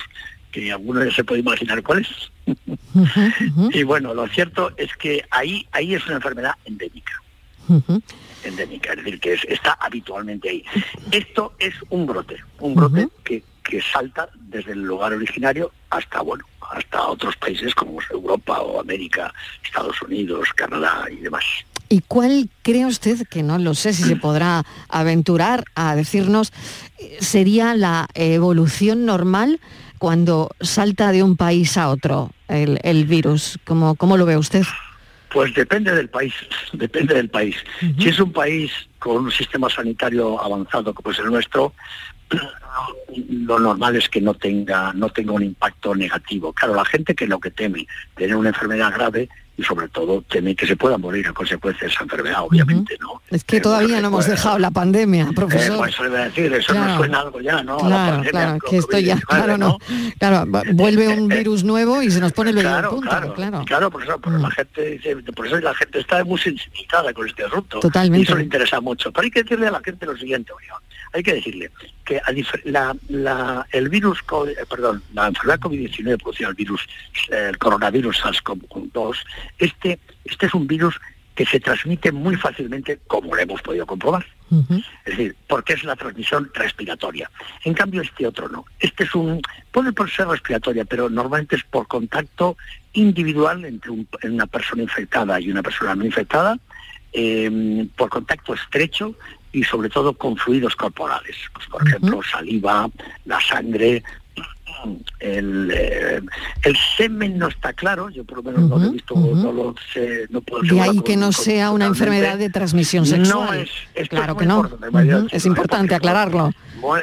que alguno ya se puede imaginar cuáles. y bueno, lo cierto es que ahí, ahí es una enfermedad endémica endémica, es decir, que es- está habitualmente ahí. Esto es un brote, un brote que, que salta desde el lugar originario hasta, bueno, hasta otros países como Europa o América, Estados Unidos, Canadá y demás. ¿Y cuál cree usted, que no lo sé si se podrá aventurar a decirnos, sería la evolución normal cuando salta de un país a otro el, el virus? ¿Cómo, ¿Cómo lo ve usted? Pues depende del país, depende del país. Si es un país con un sistema sanitario avanzado como es el nuestro, lo normal es que no tenga, no tenga un impacto negativo. Claro, la gente que lo que teme tener una enfermedad grave y sobre todo teme que se pueda morir a consecuencia de esa enfermedad, obviamente, ¿no? Es que todavía no hemos dejado la pandemia, Eh, profesor. pues eso le voy a decir, eso Claro. suena algo ya, ¿no? A la Claro, pandemia, claro, con que esto ya, COVID-19, claro, no. Claro, vuelve un virus nuevo y se nos pone el vello Claro, punta, claro, claro. Mm. claro, por eso, por la gente dice, por eso la gente está muy sensibilizada con este asunto. Totalmente. Y eso le interesa mucho. Pero hay que decirle a la gente lo siguiente, oiga, hay que decirle que la, la- el virus, eh, perdón, la enfermedad COVID-19 producida el virus, el coronavirus SARS-CoV-2, este, este es un virus que se transmite muy fácilmente, como lo hemos podido comprobar. Es decir, porque es la transmisión respiratoria. En cambio, este otro no. Este es un, puede ser respiratoria, pero normalmente es por contacto individual entre un- una persona infectada y una persona no infectada, eh, por contacto estrecho y sobre todo con fluidos corporales. Pues, por ejemplo, saliva, la sangre, el, eh, el semen no está claro, yo por lo menos no lo he visto, no lo sé, no puedo De ahí que no sea una enfermedad de transmisión No sexual. es- esto claro es que no. importante, Es importante aclararlo.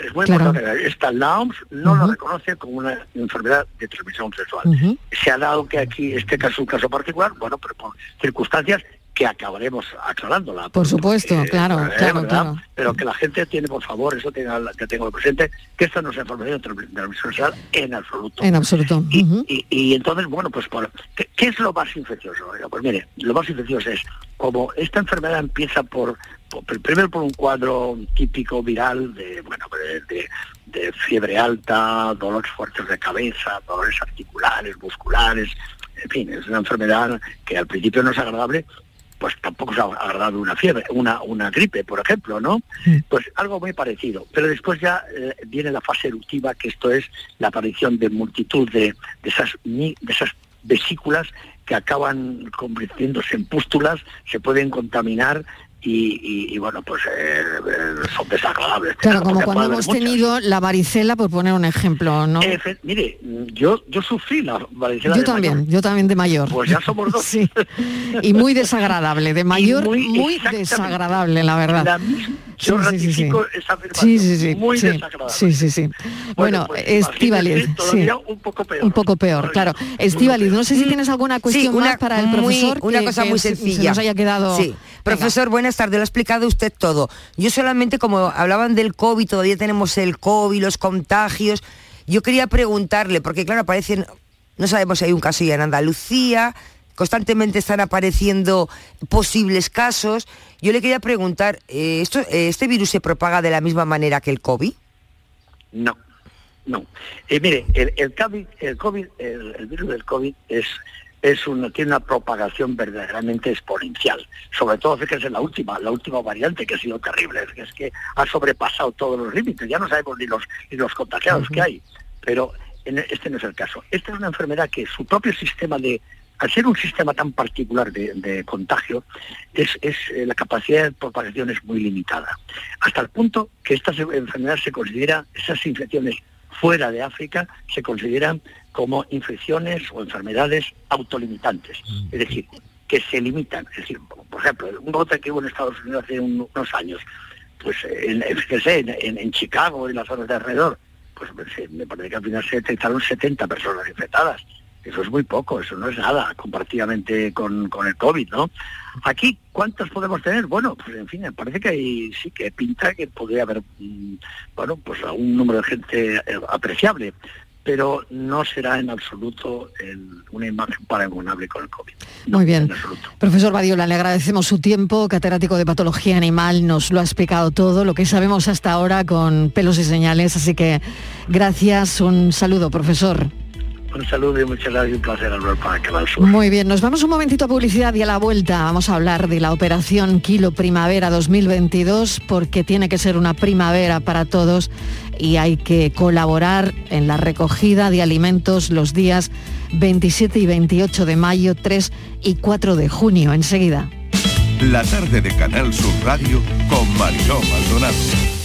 Es muy Claro. importante. Esta, la OMS no lo reconoce como una enfermedad de transmisión sexual. Se ha dado que aquí este caso es un caso particular, bueno, pero por circunstancias que acabaremos aclarándola. Por supuesto, claro, Eh, claro, claro. Pero que la gente tiene, por favor, eso tenga, que tengo presente, que esta no es enfermedad de transmisión sexual en absoluto. En absoluto. Y, y entonces, bueno, pues por, ¿qué, qué es lo más infeccioso? Pues mire, lo más infeccioso es, como esta enfermedad empieza por, por- primero por un cuadro típico viral de, bueno, de fiebre alta, dolores fuertes de cabeza, dolores articulares, musculares, en fin, es una enfermedad que al principio no es agradable, pues tampoco es agradable una fiebre, una, una gripe, por ejemplo, ¿no? Pues algo muy parecido. Pero después ya eh, viene la fase eruptiva, que esto es la aparición de multitud de, de esas, de esas vesículas que acaban convirtiéndose en pústulas, se pueden contaminar y, y- y, bueno, pues eh, eh, son desagradables. Claro, como cuando hemos muchas. tenido la varicela, por poner un ejemplo, ¿no? Efe- mire, yo, yo sufrí la varicela Yo de también, mayor. yo también de mayor. Pues ya somos dos. Sí. Y muy desagradable, de mayor muy, muy desagradable, la verdad. La misma- yo Sí, sí, sí, esa afirmación. Sí, sí, sí. Muy sí, desagradable. sí, sí, sí. Bueno, pues, todavía sí. un poco peor. Un poco peor, claro. Estíbaliz, no sé si tienes alguna cuestión Sí, una, más para el muy- profesor. una que- cosa que muy se- sencilla. Se nos haya quedado. Sí. Profesor, buenas tardes, lo ha explicado usted todo. Yo solamente, como hablaban del COVID, todavía tenemos el COVID, los contagios. Yo quería preguntarle, porque claro, aparecen, no sabemos si hay un caso ya en Andalucía, constantemente están apareciendo posibles casos. Yo le quería preguntar, eh, ¿esto, eh, ¿este virus se propaga de la misma manera que el COVID? No, no. Eh, mire, el, el COVID, el, COVID el, el virus del COVID es, es una, tiene una propagación verdaderamente exponencial. Sobre todo, fíjense, la última, la última variante que ha sido terrible, es que, ha sobrepasado todos los límites, ya no sabemos ni los, ni los contagiados que hay. Pero en- este no es el caso. Esta es una enfermedad que su propio sistema de, al ser un sistema tan particular de, de contagio, es, es, eh, la capacidad de propagación es muy limitada. Hasta el punto que esta enfermedad se considera, esas infecciones fuera de África, se consideran como infecciones o enfermedades autolimitantes. Es decir, que se limitan. Es decir, por ejemplo, un brote que hubo en Estados Unidos hace un- unos años, pues en, en- fíjese, en, en- en Chicago y las zonas de alrededor, pues me parece que al final se detectaron 70 personas infectadas. Eso es muy poco, eso no es nada comparativamente con, con el COVID, ¿no? Aquí, ¿cuántos podemos tener? Bueno, pues en fin, me parece que hay, sí que pinta que podría haber, mm, bueno, pues un número de gente eh, apreciable, pero no será en absoluto el- una imagen paragonable con el COVID. Muy bien. Profesor Badiola, le agradecemos su tiempo, catedrático de patología animal, nos lo ha explicado todo, lo que sabemos hasta ahora con pelos y señales, así que gracias, un saludo, profesor. Un saludo y muchas gracias y un placer hablar para Canal Sur. Muy bien, nos vamos un momentito a publicidad y a la vuelta vamos a hablar de la operación Kilo Primavera 2022 porque tiene que ser una primavera para todos y hay que colaborar en la recogida de alimentos los días 27 y 28 de mayo, 3 y 4 de junio. Enseguida. La tarde de Canal Sur Radio con Mariló Maldonado.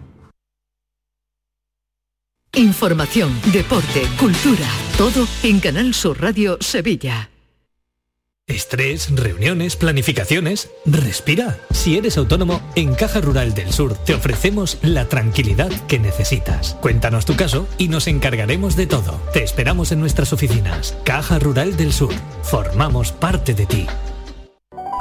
Información, deporte, cultura, todo en Canal Sur Radio Sevilla. Estrés, reuniones, planificaciones. Respira. Si eres autónomo, en Caja Rural del Sur te ofrecemos la tranquilidad que necesitas. Cuéntanos tu caso y nos encargaremos de todo. Te esperamos en nuestras oficinas. Caja Rural del Sur. Formamos parte de ti.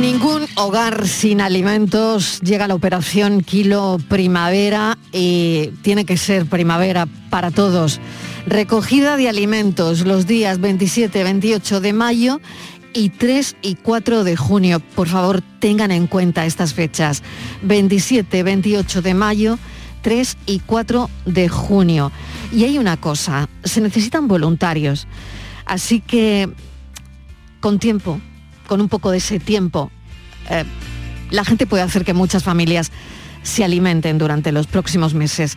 Ningún hogar sin alimentos llega a la operación Kilo Primavera y tiene que ser primavera para todos. Recogida de alimentos los días 27, 28 de mayo y 3 y 4 de junio. Por favor, tengan en cuenta estas fechas. 27, 28 de mayo, 3 y 4 de junio. Y hay una cosa, se necesitan voluntarios. Así que, con tiempo, con un poco de ese tiempo, eh, la gente puede hacer que muchas familias se alimenten durante los próximos meses.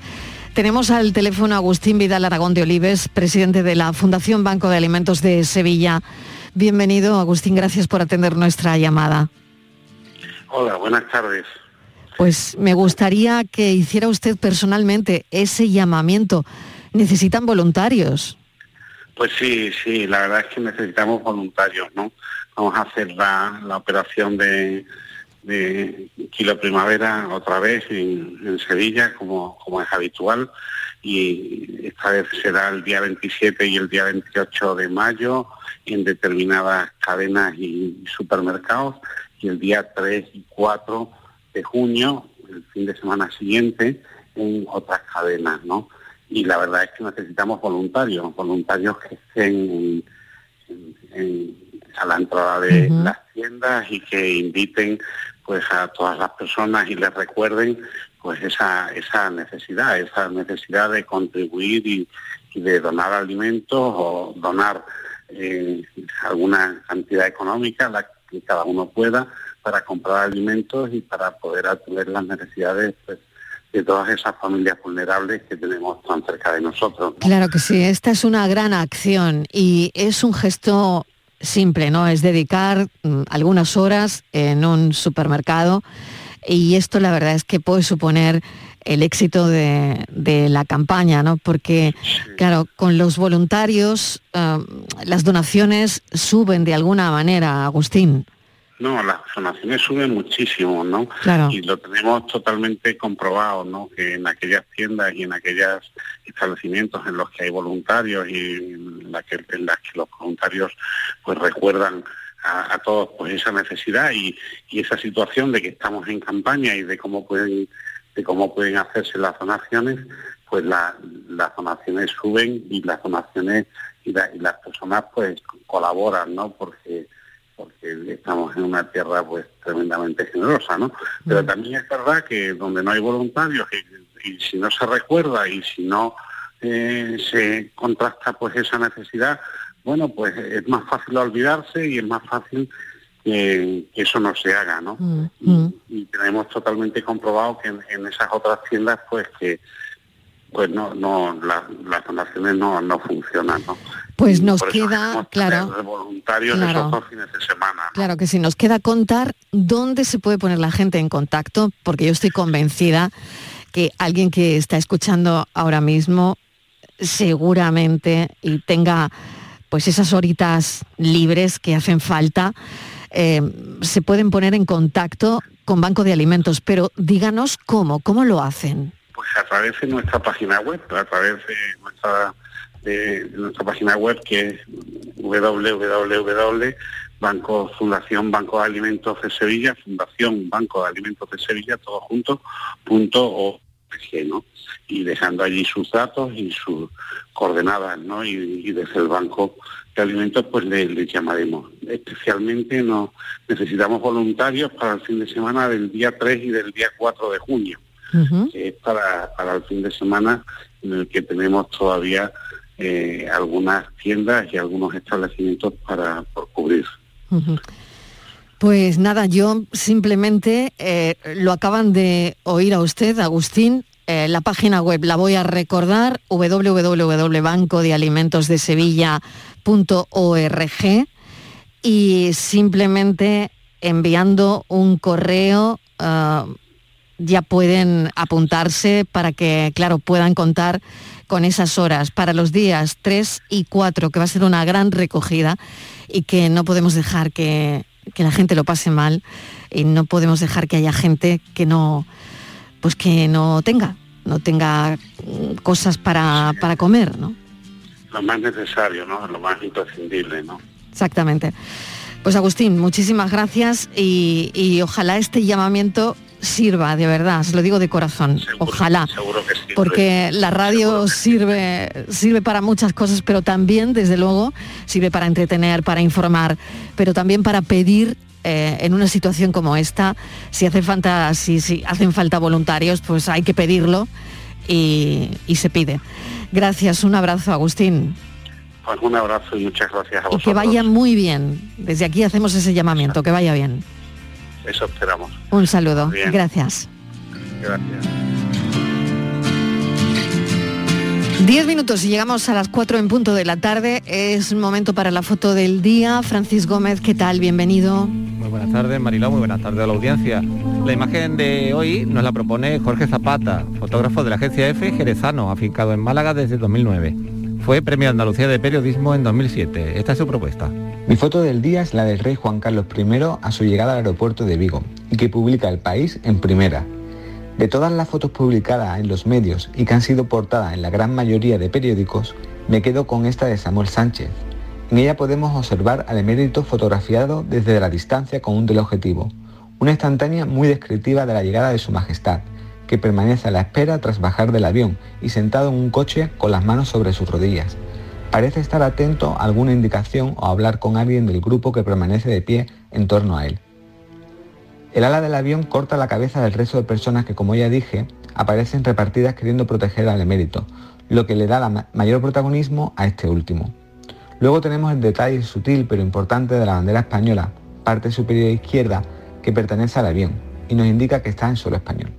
Tenemos al teléfono a Agustín Vidal Aragón de Olives, presidente de la Fundación Banco de Alimentos de Sevilla. Bienvenido, Agustín, gracias por atender nuestra llamada. Hola, buenas tardes. Pues me gustaría que hiciera usted personalmente ese llamamiento. Necesitan voluntarios. Pues sí, sí, la verdad es que necesitamos voluntarios, ¿no? Vamos a la, la operación de, de Kilo Primavera otra vez en, en Sevilla, como, como es habitual, y esta vez será el día 27 y el día 28 de mayo en determinadas cadenas y supermercados, y el día 3 y 4 de junio, el fin de semana siguiente, en otras cadenas, ¿no? Y la verdad es que necesitamos voluntarios, voluntarios que estén en, a la entrada de las tiendas y que inviten pues a todas las personas y les recuerden pues esa, esa necesidad, esa necesidad de contribuir y, de donar alimentos o donar eh, alguna cantidad económica, la que cada uno pueda, para comprar alimentos y para poder atender las necesidades pues, de todas esas familias vulnerables que tenemos tan cerca de nosotros. Claro que sí, esta es una gran acción y es un gesto simple, ¿no? Es dedicar mm, algunas horas en un supermercado y esto la verdad es que puede suponer el éxito de, la campaña, ¿no? Porque, claro, con los voluntarios um, las donaciones suben de alguna manera, Agustín. No, las donaciones suben muchísimo, ¿no? Claro. Y lo tenemos totalmente comprobado, ¿no? Que en aquellas tiendas y en aquellos establecimientos en los que hay voluntarios y en, la que, en las que los voluntarios pues recuerdan a, todos pues esa necesidad y, esa situación de que estamos en campaña y de cómo pueden de cómo pueden hacerse las donaciones, pues las donaciones suben y las donaciones y, las personas pues colaboran, ¿no? Porque porque estamos en una tierra pues tremendamente generosa, ¿no? Pero mm. también es verdad que donde no hay voluntarios y, si no se recuerda y si no eh, se contrasta pues esa necesidad, bueno, pues es más fácil olvidarse y es más fácil que, eso no se haga, ¿no? Mm, mm. Y, tenemos totalmente comprobado que en, esas otras tiendas, pues que pues no, no, las donaciones no, no funcionan, ¿no? Pues nos queda, claro, voluntarios esos dos fines de semana. Claro que sí, nos queda contar dónde se puede poner la gente en contacto, porque yo estoy convencida que alguien que está escuchando ahora mismo seguramente y tenga pues esas horitas libres que hacen falta, eh, se pueden poner en contacto con Banco de Alimentos, pero díganos cómo, cómo lo hacen. Pues a través de nuestra página web, a través de nuestra, de, nuestra página web que es www Banco Fundación Banco de Alimentos de Sevilla, Fundación Banco de Alimentos de Sevilla, todo junto, punto ¿no? y dejando allí sus datos y sus coordenadas, ¿no? Y, desde el Banco de Alimentos pues le, llamaremos. Especialmente nos necesitamos voluntarios para el fin de semana del día 3 y del día 4 de junio, que es para, para el fin de semana en el que tenemos todavía eh, algunas tiendas y algunos establecimientos para cubrir. Pues nada, yo simplemente eh, lo acaban de oír a usted, Agustín. Eh, la página web la voy a recordar, www.bancodealimentosdesevilla.org y simplemente enviando un correo ya pueden apuntarse para que, claro, puedan contar con esas horas para los días 3 y 4, que va a ser una gran recogida y que no podemos dejar que que la gente lo pase mal y no podemos dejar que haya gente que no, pues que no tenga, no tenga mm, cosas para, para comer, ¿no? Lo más necesario, ¿no? Lo más imprescindible, ¿no? Exactamente. Pues Agustín, muchísimas gracias y, ojalá este llamamiento sirva, de verdad, se lo digo de corazón, ojalá, porque la radio sirve, sirve para muchas cosas, pero también, desde luego, sirve para entretener, para informar, pero también para pedir eh, en una situación como esta, si hace falta, si, si hacen falta voluntarios, pues hay que pedirlo y, y se pide. Gracias, un abrazo, Agustín. Pues un abrazo y muchas gracias a vosotros. Y que vaya muy bien. Desde aquí hacemos ese llamamiento, que vaya bien. Eso esperamos. Un saludo. Gracias. Gracias. Diez minutos y llegamos a las cuatro en punto de la tarde. Es momento para la foto del día. Francis Gómez, ¿qué tal? Bienvenido. Muy buenas tardes, Mariló. Muy buenas tardes a la audiencia. La imagen de hoy nos la propone Jorge Zapata, fotógrafo de la agencia F Jerezano, afincado en Málaga desde 2009. Fue Premio Andalucía de Periodismo en 2007. Esta es su propuesta. Mi foto del día es la del rey Juan Carlos I a su llegada al aeropuerto de Vigo y que publica El País en primera. De todas las fotos publicadas en los medios y que han sido portadas en la gran mayoría de periódicos, me quedo con esta de Samuel Sánchez. En ella podemos observar al emérito fotografiado desde la distancia con un teleobjetivo, una instantánea muy descriptiva de la llegada de su majestad, que permanece a la espera tras bajar del avión y sentado en un coche con las manos sobre sus rodillas, Parece estar atento a alguna indicación o hablar con alguien del grupo que permanece de pie en torno a él. El ala del avión corta la cabeza del resto de personas que, como ya dije, aparecen repartidas queriendo proteger al emérito, lo que le da mayor protagonismo a este último. Luego tenemos el detalle sutil pero importante de la bandera española, parte superior izquierda, que pertenece al avión, y nos indica que está en suelo español.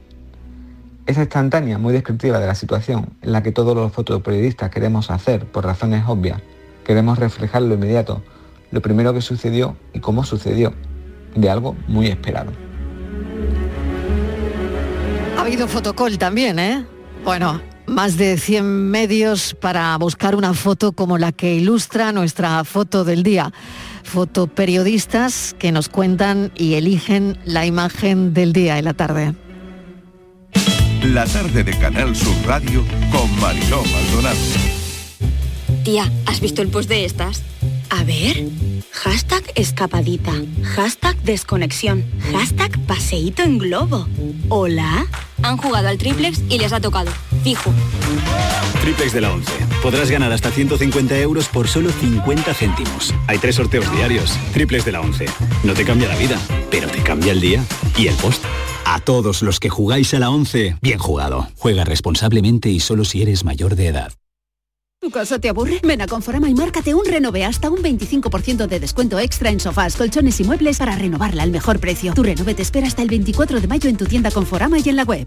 Esa instantánea muy descriptiva de la situación en la que todos los fotoperiodistas queremos hacer por razones obvias, queremos reflejar lo inmediato, lo primero que sucedió y cómo sucedió, de algo muy esperado. Ha habido fotocall también, ¿eh? Bueno, más de 100 medios para buscar una foto como la que ilustra nuestra foto del día. Fotoperiodistas que nos cuentan y eligen la imagen del día en la tarde. La tarde de Canal Sur Radio con Mariló Maldonado. Tía, ¿has visto el post de estas? A ver. Hashtag escapadita. Hashtag desconexión. Hashtag paseíto en globo. Hola. Han jugado al triplex y les ha tocado. Fijo. Triplex de la 11. Podrás ganar hasta 150 euros por solo 50 céntimos. Hay tres sorteos diarios. Triplex de la 11. No te cambia la vida, pero te cambia el día y el post. A todos los que jugáis a la 11, bien jugado. Juega responsablemente y solo si eres mayor de edad. ¿Tu casa te aburre? Ven a Conforama y márcate un renove hasta un 25% de descuento extra en sofás, colchones y muebles para renovarla al mejor precio. Tu renove te espera hasta el 24 de mayo en tu tienda Conforama y en la web.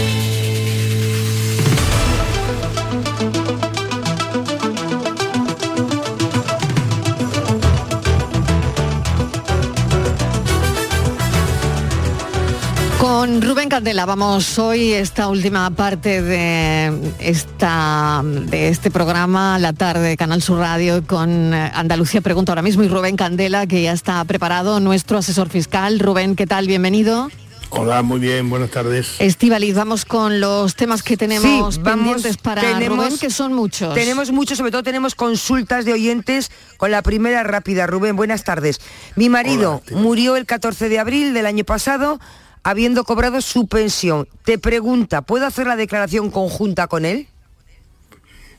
Con Rubén Candela vamos hoy esta última parte de esta de este programa la tarde de Canal Sur Radio con eh, Andalucía pregunta ahora mismo y Rubén Candela que ya está preparado nuestro asesor fiscal Rubén qué tal bienvenido Hola, muy bien, buenas tardes. Estivaliz, vamos con los temas que tenemos Sí, vamos, pendientes para tenemos- Rubén, que son muchos. Tenemos muchos, sobre todo tenemos consultas de oyentes con la primera rápida. Rubén, buenas tardes. Mi marido murió el 14 de abril del año pasado habiendo cobrado su pensión. Te pregunta, ¿puedo hacer la declaración conjunta con él?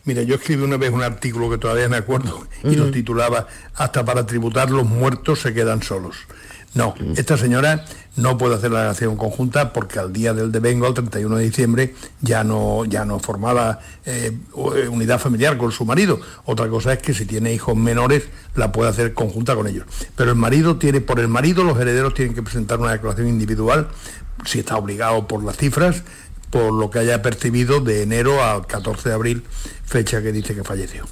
Mira, yo escribí una vez un artículo que todavía me acuerdo y lo titulaba Hasta para tributar los muertos se quedan solos. No, esta señora no puede hacer la declaración conjunta porque al día del devengo, el 31 de diciembre, ya no, ya no formaba eh, unidad familiar con su marido. Otra cosa es que si tiene hijos menores, la puede hacer conjunta con ellos. Pero el marido tiene, por el marido, los herederos tienen que presentar una declaración individual, si está obligado por las cifras, por lo que haya percibido de enero al 14 de abril, fecha que dice que falleció.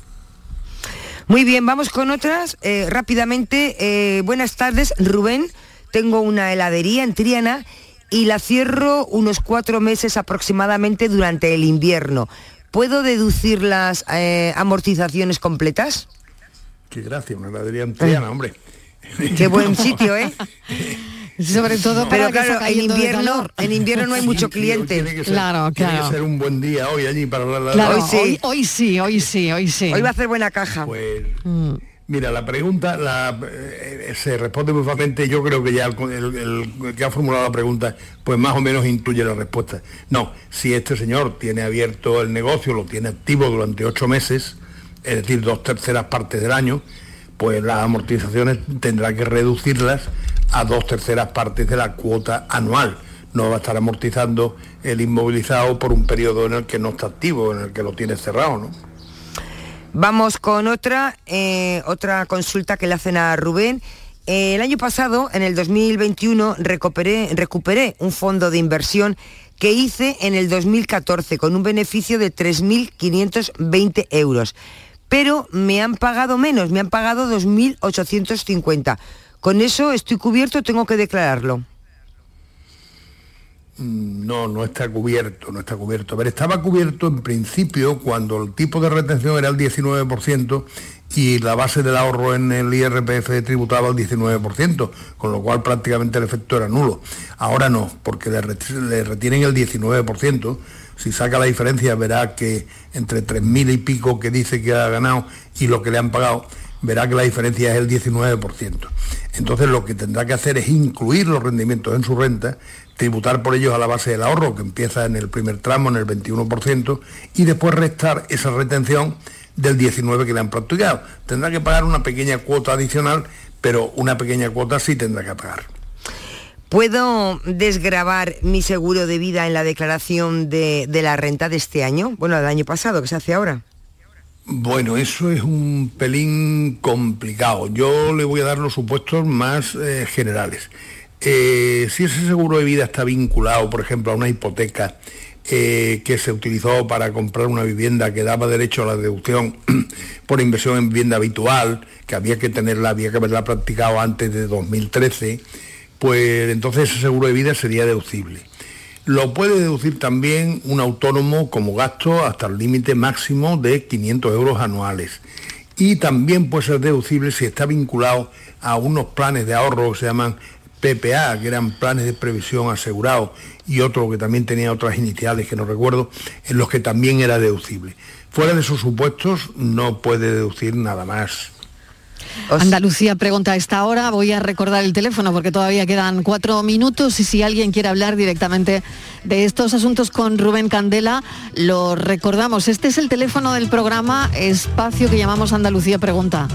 Muy bien, vamos con otras. eh, rápidamente, eh, buenas tardes, Rubén. Tengo una heladería en Triana y la cierro unos cuatro meses aproximadamente durante el invierno. ¿Puedo deducir las eh, amortizaciones completas? Qué gracia, una heladería en Triana, hombre. Qué buen sitio, ¿eh? Sobre todo para Pero que claro, en invierno, en invierno no hay mucho Sí, cliente. tiene que ser- Claro, Tiene claro. que ser un buen día hoy allí para hablar de Claro, la- hoy, hoy sí, hoy sí, hoy sí. Hoy va a hacer buena caja. Pues, Mm. Mira, la pregunta la, eh, se responde muy fácilmente. Yo creo que ya el, el- el que ha formulado la pregunta, pues más o menos intuye la respuesta. No, si este señor tiene abierto el negocio, lo tiene activo durante ocho meses, es decir, dos terceras partes del año, pues las amortizaciones tendrá que reducirlas a dos terceras partes de la cuota anual. No va a estar amortizando el inmovilizado por un periodo en el que no está activo, en el que lo tiene cerrado, ¿no? Vamos con otra, eh, otra consulta que le hacen a Rubén. Eh, el año pasado, en el 2021, recuperé, recuperé un fondo de inversión que hice en el 2014 con un beneficio de 3.520 euros. Pero me han pagado menos, me han pagado 2.850. ¿Con eso estoy cubierto tengo que declararlo? Mm, No, no está cubierto, no está cubierto. A ver, estaba cubierto en principio cuando el tipo de retención era el 19% y la base del ahorro en el IRPF tributaba el 19%, con lo cual prácticamente el efecto era nulo. Ahora no, porque le retienen el 19%. Si saca la diferencia verá que entre 3.000 y pico que dice que ha ganado y lo que le han pagado, verá que la diferencia es el 19%. Entonces lo que tendrá que hacer es incluir los rendimientos en su renta, tributar por ellos a la base del ahorro, que empieza en el primer tramo, en el 21%, y después restar esa retención del 19% que le han practicado. Tendrá que pagar una pequeña cuota adicional, pero una pequeña cuota sí tendrá que pagar. ¿Puedo desgravar mi seguro de vida en la declaración de, de la renta de este año? Bueno, del año pasado, que se hace ahora. Bueno, eso es un pelín complicado. Yo le voy a dar los supuestos más eh, generales. Eh, si ese seguro de vida está vinculado, por ejemplo, a una hipoteca eh, que se utilizó para comprar una vivienda que daba derecho a la deducción por inversión en vivienda habitual, que había que tenerla, había que haberla practicado antes de 2013, pues entonces ese seguro de vida sería deducible. Lo puede deducir también un autónomo como gasto hasta el límite máximo de 500 euros anuales. Y también puede ser deducible si está vinculado a unos planes de ahorro que se llaman PPA, que eran planes de previsión asegurados, y otro que también tenía otras iniciales que no recuerdo, en los que también era deducible. Fuera de esos supuestos no puede deducir nada más. Andalucía pregunta a esta hora, voy a recordar el teléfono porque todavía quedan cuatro minutos y si alguien quiere hablar directamente de estos asuntos con Rubén Candela, lo recordamos. Este es el teléfono del programa Espacio que llamamos Andalucía Pregunta.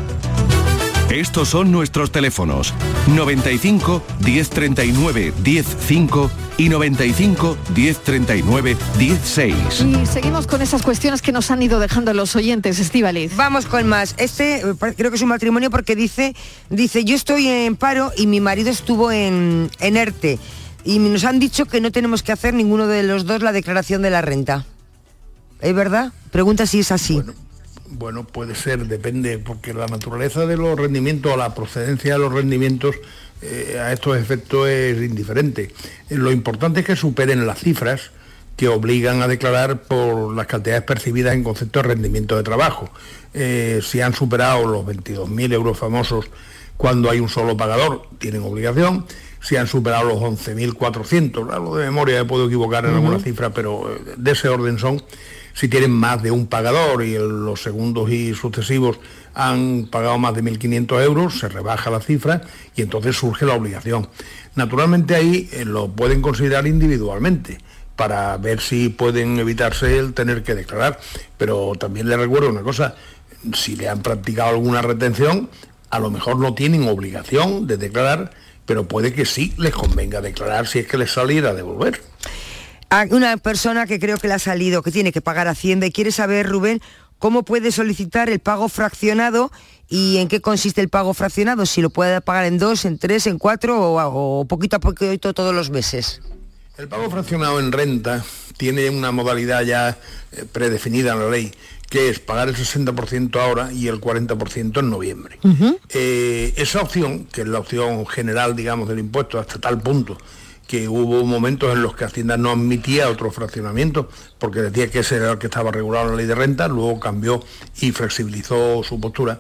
Estos son nuestros teléfonos 95 1039 105 y 95 1039 16. Y seguimos con esas cuestiones que nos han ido dejando los oyentes, Estivaliz. Vamos con más. Este eh, creo que es un matrimonio porque dice, dice, yo estoy en paro y mi marido estuvo en, en ERTE. Y nos han dicho que no tenemos que hacer ninguno de los dos la declaración de la renta. ¿Es verdad? Pregunta si es así. Bueno, puede ser, depende, porque la naturaleza de los rendimientos o la procedencia de los rendimientos eh, a estos efectos es indiferente. Eh, Lo importante es que superen las cifras que obligan a declarar por las cantidades percibidas en concepto de rendimiento de trabajo. Eh, si han superado los 22.000 euros famosos cuando hay un solo pagador, tienen obligación. Si han superado los 11.400, algo de memoria me puedo equivocar en alguna cifra, pero de ese orden son si tienen más de un pagador y los segundos y sucesivos han pagado más de 1.500 euros, se rebaja la cifra y entonces surge la obligación. Naturalmente ahí eh, lo pueden considerar individualmente para ver si pueden evitarse el tener que declarar. Pero también les recuerdo una cosa, si le han practicado alguna retención, a lo mejor no tienen obligación de declarar, pero puede que sí les convenga declarar si es que les saliera a devolver. A una persona que creo que le ha salido, que tiene que pagar Hacienda y quiere saber, Rubén, cómo puede solicitar el pago fraccionado y en qué consiste el pago fraccionado, si lo puede pagar en dos, en tres, en cuatro o, o poquito a poquito todos los meses. El pago fraccionado en renta tiene una modalidad ya eh, predefinida en la ley, que es pagar el 60% ahora y el 40% en noviembre. Eh, esa opción, que es la opción general, digamos, del impuesto, hasta tal punto que hubo momentos en los que Hacienda no admitía otro fraccionamiento, porque decía que ese era el que estaba regulado en la ley de renta, luego cambió y flexibilizó su postura.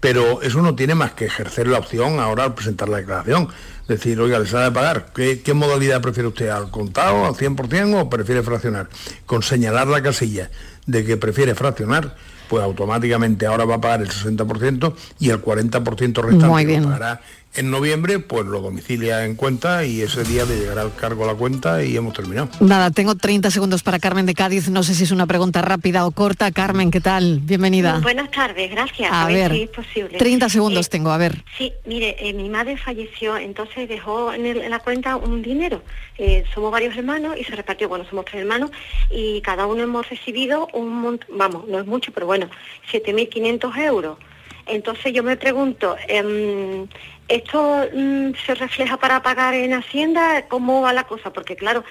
Pero eso no tiene más que ejercer la opción ahora al presentar la declaración. Decir, oiga, le sale de pagar. ¿Qué, qué modalidad prefiere usted? ¿Al contado, al 100% o prefiere fraccionar? Con señalar la casilla de que prefiere fraccionar, pues automáticamente ahora va a pagar el 60% y el 40% restante lo pagará en noviembre, pues lo domicilia en cuenta y ese día le llegará el cargo a la cuenta y hemos terminado. Nada, tengo 30 segundos para Carmen de Cádiz. No sé si es una pregunta rápida o corta. Carmen, ¿qué tal? Bienvenida. Buenas tardes, gracias. A A, ver, ver, si es posible. 30 segundos Eh, tengo, a ver. Sí, mire, eh, mi madre falleció, entonces dejó en, el- en la cuenta un dinero. Eh, somos varios hermanos y se repartió, bueno, somos tres hermanos y cada uno hemos recibido un montón, vamos, no es mucho, pero bueno, 7.500 euros. Entonces yo me pregunto, em, ¿esto mm, se refleja para pagar en Hacienda? ¿Cómo va la cosa? Porque claro,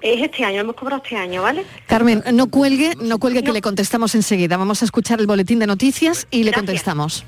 es este año, hemos cobrado este año, ¿vale? Carmen, no cuelgue, no cuelgue que le contestamos enseguida. Vamos a escuchar el boletín de noticias y le contestamos.